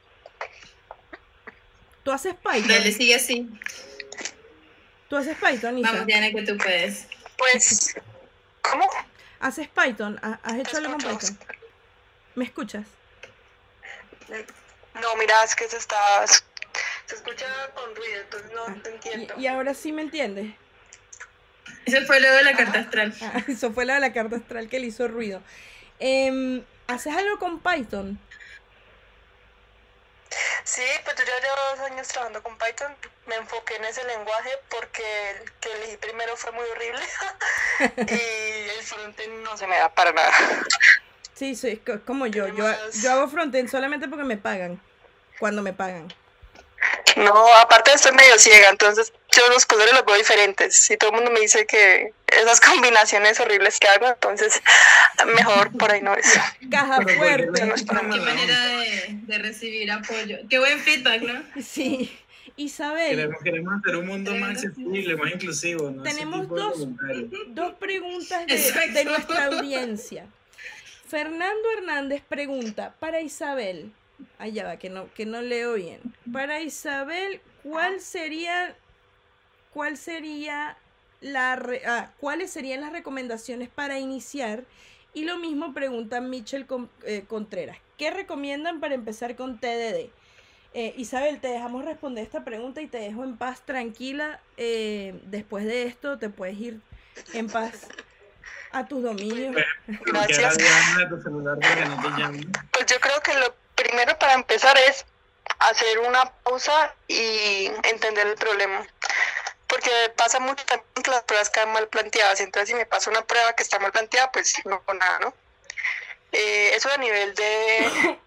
¿Tú haces Python? Dale, sigue así. ¿Tú haces Python, Isa? Vamos, Diana, que tú puedes. Pues, ¿cómo? ¿Haces Python? ¿Ha- ¿Has hecho algo con. Python? ¿Me escuchas? No, mira, es que se está. Se escucha con ruido, entonces no te entiendo. Ah, ¿Y, y ahora sí me entiendes? Eso fue luego de la carta astral. Ah, eso fue la de la carta astral que le hizo ruido. Em, ¿Haces algo con Python? Sí, pues yo ya llevo dos años trabajando con Python. Me enfoqué en ese lenguaje porque el que elegí primero fue muy horrible. y el frontend no se me da para nada. Sí, sí, es co- como yo. Yo, yo hago frontend solamente porque me pagan. Cuando me pagan. No, aparte estoy medio ciega, entonces yo los colores los veo diferentes. Y todo el mundo me dice que esas combinaciones horribles que hago, entonces mejor por ahí no es. Caja fuerte. no es Qué manera de, de recibir apoyo. Qué buen feedback, ¿no? Sí. Isabel, Queremos, queremos hacer un mundo más accesible, más inclusivo. ¿no? Tenemos dos- dos preguntas de, de nuestra audiencia. Fernando Hernández pregunta para Isabel, allá va, que no, que no leo bien. Para Isabel, ¿cuál sería, cuál sería la, re- ah, cuáles serían las recomendaciones para iniciar? Y lo mismo pregunta Michelle Con- eh, Contreras. ¿Qué recomiendan para empezar con TDD? Eh, Isabel, te dejamos responder esta pregunta y te dejo en paz tranquila. Eh, después de esto te puedes ir en paz a tus dominios. Gracias. Pues yo creo que lo primero para empezar es hacer una pausa y entender el problema. Porque pasa mucho también que las pruebas quedan mal planteadas. Entonces, si me pasa una prueba que está mal planteada, pues no hago nada, ¿no? Eh, eso a nivel de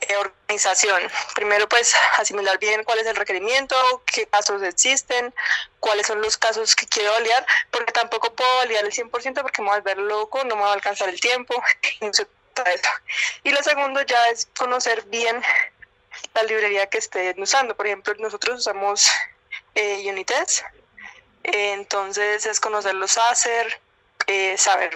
eh, organización. Primero, pues, asimilar bien cuál es el requerimiento, qué casos existen, cuáles son los casos que quiero aliar, porque tampoco puedo aliar el 100% porque me voy a volver loco, no me va a alcanzar el tiempo, y no se trata de eso. Y lo segundo ya es conocer bien la librería que estén usando. Por ejemplo, nosotros usamos eh, Unitest, eh, entonces es conocer los ACER, eh, saber,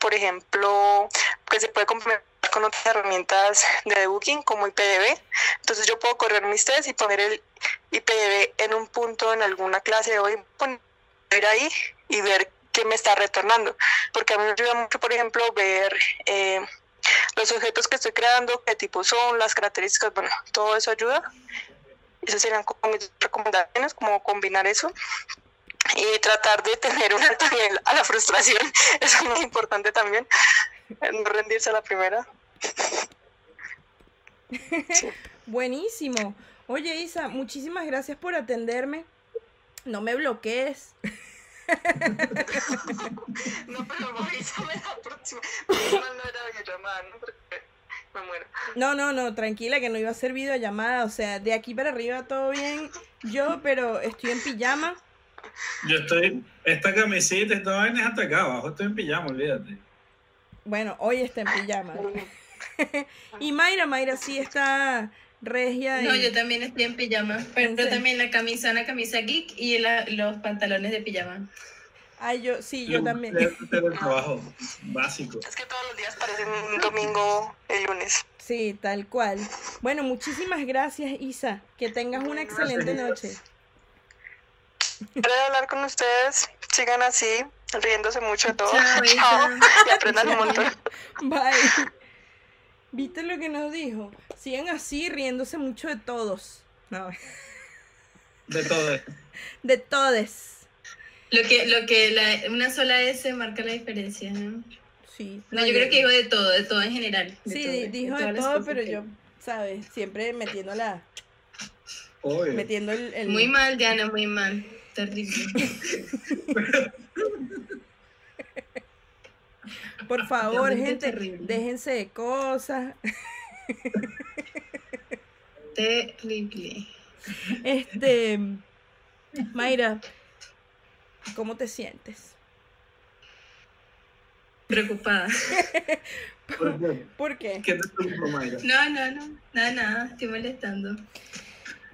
por ejemplo, que se puede complementar con otras herramientas de debugging como IPDB. Entonces yo puedo correr mis tests y poner el IPDB en un punto en alguna clase hoy, poner ahí y ver qué me está retornando. Porque a mí me ayuda mucho, por ejemplo, ver eh, los objetos que estoy creando, qué tipo son, las características, bueno, todo eso ayuda. Esas serían como mis recomendaciones, como combinar eso y tratar de tener un alto nivel a la frustración. Eso es muy importante también, no rendirse a la primera. Buenísimo. Oye, Isa, muchísimas gracias por atenderme. No me bloquees. No, pero avísame la próxima. No era videollamada, ¿no? Porque me muero. No, no, no, tranquila que no iba a ser videollamada. O sea, de aquí para arriba todo bien. Yo, pero estoy en pijama. Yo estoy, esta camiseta, esta vaina es hasta acá abajo, estoy en pijama, olvídate. Bueno, hoy está en pijama. y Mayra, Mayra sí está regia. No, yo también estoy en pijama, pero ¿En serio? también la camisa, una camisa geek y la- los pantalones de pijama. Ay, yo, sí, yo también. El trabajo básico. Es que todos los días parecen un domingo el lunes. Sí, tal cual. Bueno, muchísimas gracias, Isa. Que tengas una excelente noche. Quiero hablar con ustedes. Sigan así, riéndose mucho de todo. Chao. Chao. Y aprendan un montón. Bye. ¿Viste lo que nos dijo? Sigan así, riéndose mucho de todos. No, De todo esto. de todes. Lo que, lo que la, una sola S marca la diferencia, ¿no? Sí. No, yo creo que digo de todo, de todo en general. de Sí, todo, dijo de todo, pero que- yo, ¿sabes? Siempre metiendo la. Obvio. Metiendo el. el- Muy mal, Diana, muy mal. Terrible. Por favor, Realmente gente, terrible. déjense de cosas. Terrible. Este. Mayra, ¿cómo te sientes? Preocupada. ¿Por qué? ¿Por qué? ¿Qué te preocupa, Mayra? No, no, no. Nada, nada. Estoy molestando.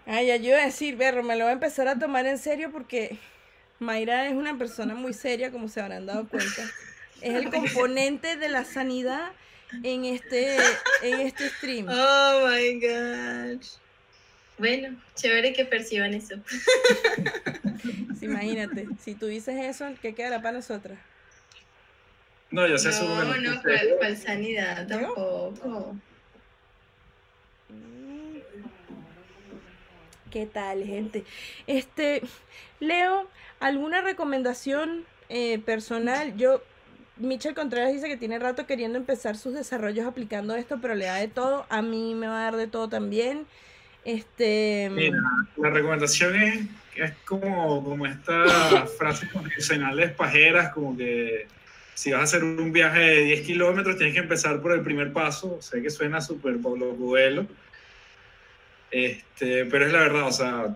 Ay, yo iba a decir, berro, me lo voy a empezar a tomar en serio porque Mayra es una persona muy seria, como se habrán dado cuenta. Es el componente de la sanidad en este, en este stream. Oh my gosh. Bueno, chévere que perciban eso. Sí, imagínate, si tú dices eso, ¿qué quedará para nosotras? No, yo sé No, su no, ¿cuál, cuál sanidad? Tampoco. Mm. ¿Qué tal, gente? Este, Leo, ¿alguna recomendación eh, personal? Yo, Michelle Contreras dice que tiene rato queriendo empezar sus desarrollos aplicando esto, pero le da de todo. A mí me va a dar de todo también. Este, Mira, la recomendación es, es como, como estas frases convencionales pajeras, como que si vas a hacer un viaje de 10 kilómetros tienes que empezar por el primer paso. Sé que suena súper Pablo Coelho, este, pero es la verdad, o sea,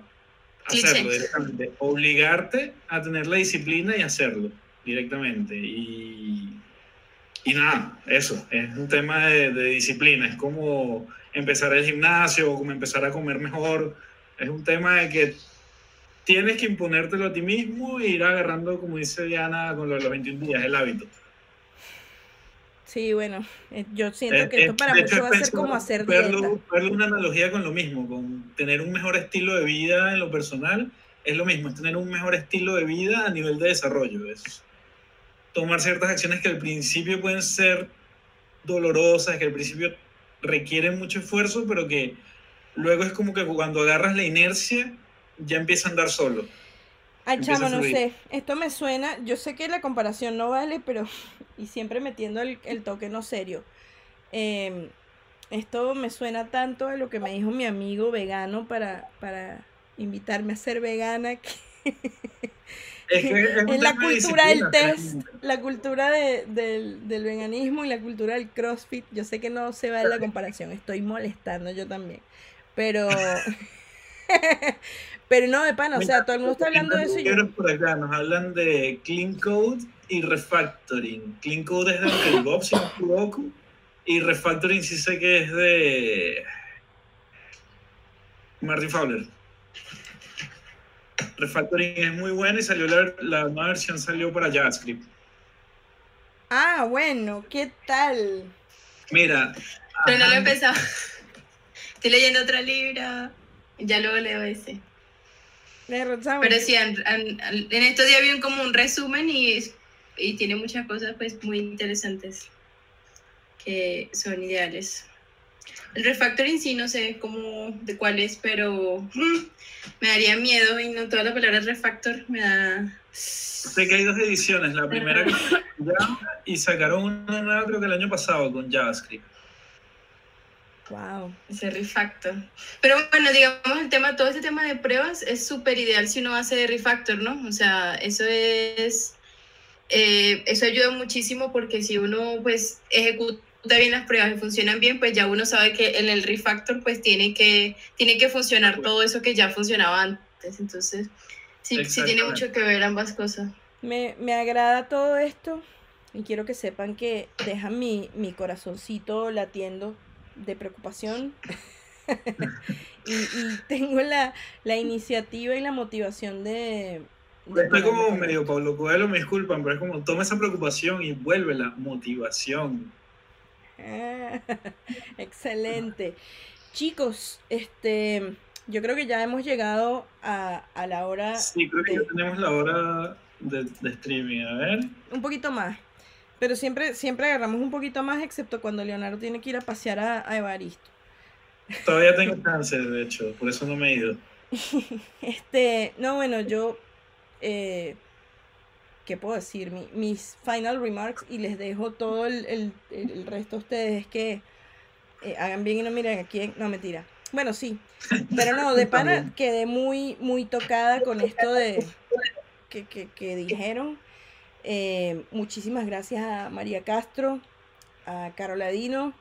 hacerlo directamente. Obligarte a tener la disciplina y hacerlo directamente. Y, y nada, eso, es un tema de, de disciplina, es como empezar el gimnasio como empezar a comer mejor. Es un tema de que tienes que imponértelo a ti mismo e ir agarrando, como dice Diana, con los 21 días, el hábito. Sí, bueno, eh, yo siento Eh, que eh, esto para de hecho, muchos va a ser como hacer verlo, dieta. verlo una analogía con lo mismo, con tener un mejor estilo de vida en lo personal, es lo mismo, es tener un mejor estilo de vida a nivel de desarrollo. Es tomar ciertas acciones que al principio pueden ser dolorosas, que al principio requieren mucho esfuerzo, pero que luego es como que cuando agarras la inercia, ya empieza a andar solo. Ay, chamo, no sé. Esto me suena. Yo sé que la comparación no vale, pero. Y siempre metiendo el, el toque no serio. Em, esto me suena tanto a lo que me dijo mi amigo vegano para, para invitarme a ser vegana. Que Es, que es un es la cultura del test, la cultura de- del, del veganismo y la cultura del crossfit. Yo sé que no se va a la comparación. Estoy molestando yo también. Pero. pero no, de pana. O sea, todo el mundo está hablando de eso y yo. Por acá nos hablan de Clean Code y Refactoring. Clean Code es de Uncle Bob, si no me equivoco. Y Refactoring sí sé que es de Martin Fowler. Refactoring es muy bueno y salió la, la nueva versión salió para JavaScript. Ah, bueno, ¿qué tal? Mira, Pero no lo he empezado. Estoy leyendo otra libra. Ya luego leo ese. Pero sí, en estos días vi un- como un resumen y, y tiene muchas cosas pues muy interesantes que son ideales. El refactoring sí, no sé cómo, de cuál es, pero mm, me daría miedo y no toda la palabra refactor me da... sé que hay dos ediciones. La primera que ya y sacaron una nueva creo que el año pasado con JavaScript. Wow. Ese refactor. Pero bueno, digamos, el tema, todo este tema de pruebas es súper ideal si uno hace refactor, ¿no? O sea, eso es, eh, eso ayuda muchísimo porque si uno pues ejecuta bien las pruebas y funcionan bien, pues ya uno sabe que en el refactor pues tiene que, tiene que funcionar todo eso que ya funcionaba antes. Entonces, sí, sí tiene mucho que ver ambas cosas. Me, me agrada todo esto y quiero que sepan que deja mi, mi corazoncito latiendo de preocupación y, y tengo la, la iniciativa y la motivación de... de Estoy como medio Pablo Coelho, me disculpan, pero es como toma esa preocupación y vuélvela motivación. Excelente. Chicos, este, yo creo que ya hemos llegado a, a la hora Sí, creo que ya tenemos la hora de, de streaming. A ver. un poquito más. Pero siempre, siempre agarramos un poquito más, excepto cuando Leonardo tiene que ir a pasear a, a Evaristo. Todavía tengo chance, de hecho, por eso no me he ido. Este, no, bueno, yo, eh, ¿qué puedo decir? Mi- mis final remarks y les dejo todo el, el- el resto a ustedes es que eh, hagan bien y no miren aquí, no mentira. Bueno, sí, pero no, de pana quedé muy, muy tocada con esto de que, que, que dijeron. Eh, muchísimas gracias a María Castro, a Caroladino,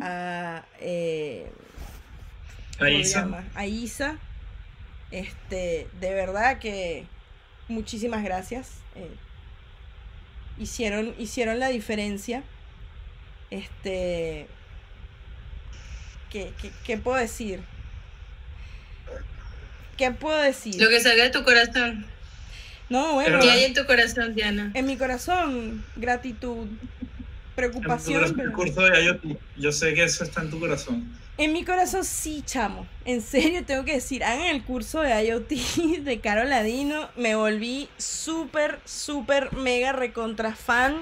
a eh, ¿cómo Ahí se está. llama? A Isa. Este, de verdad que muchísimas gracias. eh, hicieron, hicieron la diferencia. Este, ¿qué, qué, qué puedo decir? ¿Qué puedo decir? Lo que salga de tu corazón. No, bueno, ¿Qué hay en tu corazón, Diana? en mi corazón, gratitud, preocupación. pero- curso de IoT, yo sé que eso está en tu corazón. En mi corazón sí, chamo. En serio tengo que decir, hagan el curso de IoT de Caro Ladino. Me volví súper, súper, mega recontra fan.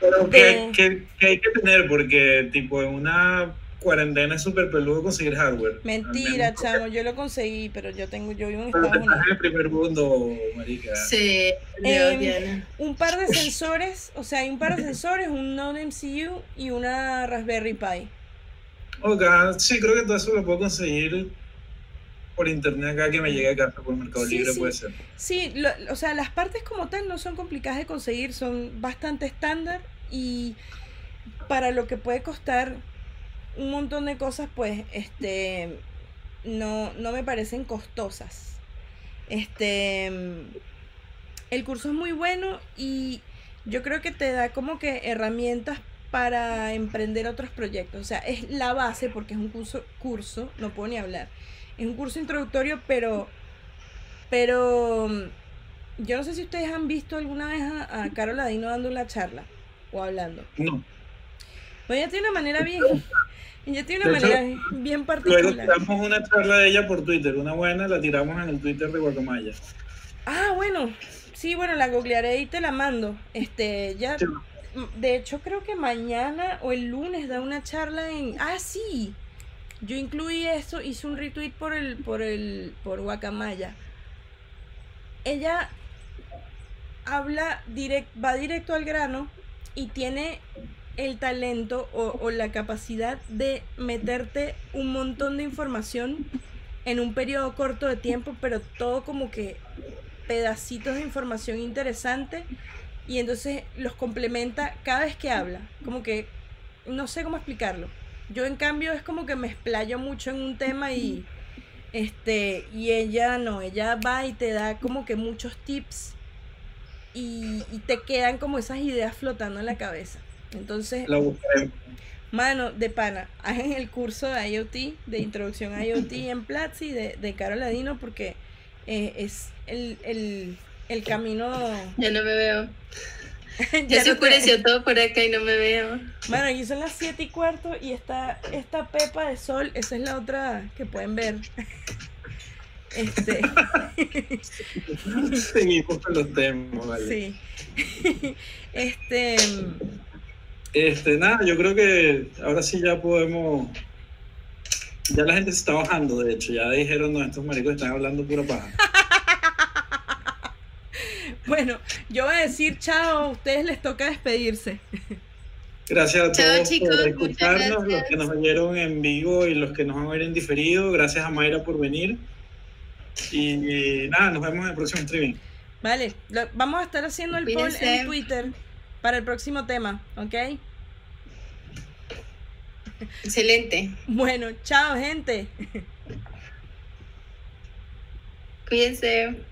Pero De- ¿qué, qué- qué hay que tener? Porque, tipo, en una cuarentena es súper peludo conseguir hardware. Mentira, chamo, yo lo conseguí, pero yo tengo, yo vivo en Pero Estados Unidos. en el primer mundo, marica. Sí, Leo, Diana. Un par de sensores, o sea, hay un par de sensores, un Node MCU y una Raspberry Pi. Ok, sí, creo que todo eso lo puedo conseguir por internet acá que me llegue a casa por Mercado Sí, Libre, sí. puede ser. Sí, lo- o sea, las partes como tal no son complicadas de conseguir, son bastante estándar y para lo que puede costar un montón de cosas, pues, este, no, no me parecen costosas. Este, el curso es muy bueno y yo creo que te da como que herramientas para emprender otros proyectos. O sea, es la base porque es un curso, curso, no puedo ni hablar. Es un curso introductorio, pero, pero yo no sé si ustedes han visto alguna vez a, a Carol Ladino dando una charla o hablando. No. Pues ella tiene una manera bien, ella tiene una hecho, manera bien Luego particular. tiramos una charla de ella por Twitter, una buena, la tiramos en el Twitter de Guacamaya. Ah, bueno, sí, bueno, la googlearé y te la mando. Este, ya, Sí. de hecho creo que mañana o el lunes da una charla en, ah, sí, yo incluí eso, hice un retweet por el, por el, por Guacamaya. Ella habla direct, va directo al grano y tiene el talento o, la capacidad de meterte un montón de información en un periodo corto de tiempo, pero todo como que pedacitos de información interesante y entonces los complementa cada vez que habla. Como que no sé cómo explicarlo. Yo en cambio es como que me explayo mucho en un tema y este y ella no, ella va y te da como que muchos tips y te quedan como esas ideas flotando en la cabeza. Entonces, La buscaremos. Mano, de pana, hagan el curso de IoT, de introducción a IoT en Platzi de, de Carol Ladino, porque eh, es el, el, el camino. Ya no me veo. Ya se no te- oscureció todo por acá y no me veo. Mano, aquí son las 7 y cuarto y está esta pepa de sol, esa es la otra que pueden ver. Este, Seguimos con los temas, vale. sí. Este, Este, nada, yo creo que ahora sí ya podemos. Ya la gente se está bajando, de hecho, ya dijeron, no, estos maricos están hablando pura paja. bueno, yo voy a decir chao, a ustedes les toca despedirse. Gracias a Chao, todos chicos, por escucharnos, los que nos oyeron en vivo y los que nos van a ver en diferido. Gracias a Mayra por venir. Y, nada, nos vemos en el próximo streaming. Vale, lo- vamos a estar haciendo el poll en Twitter para el próximo tema, ¿ok? Excelente. Bueno, chao gente. Cuídense.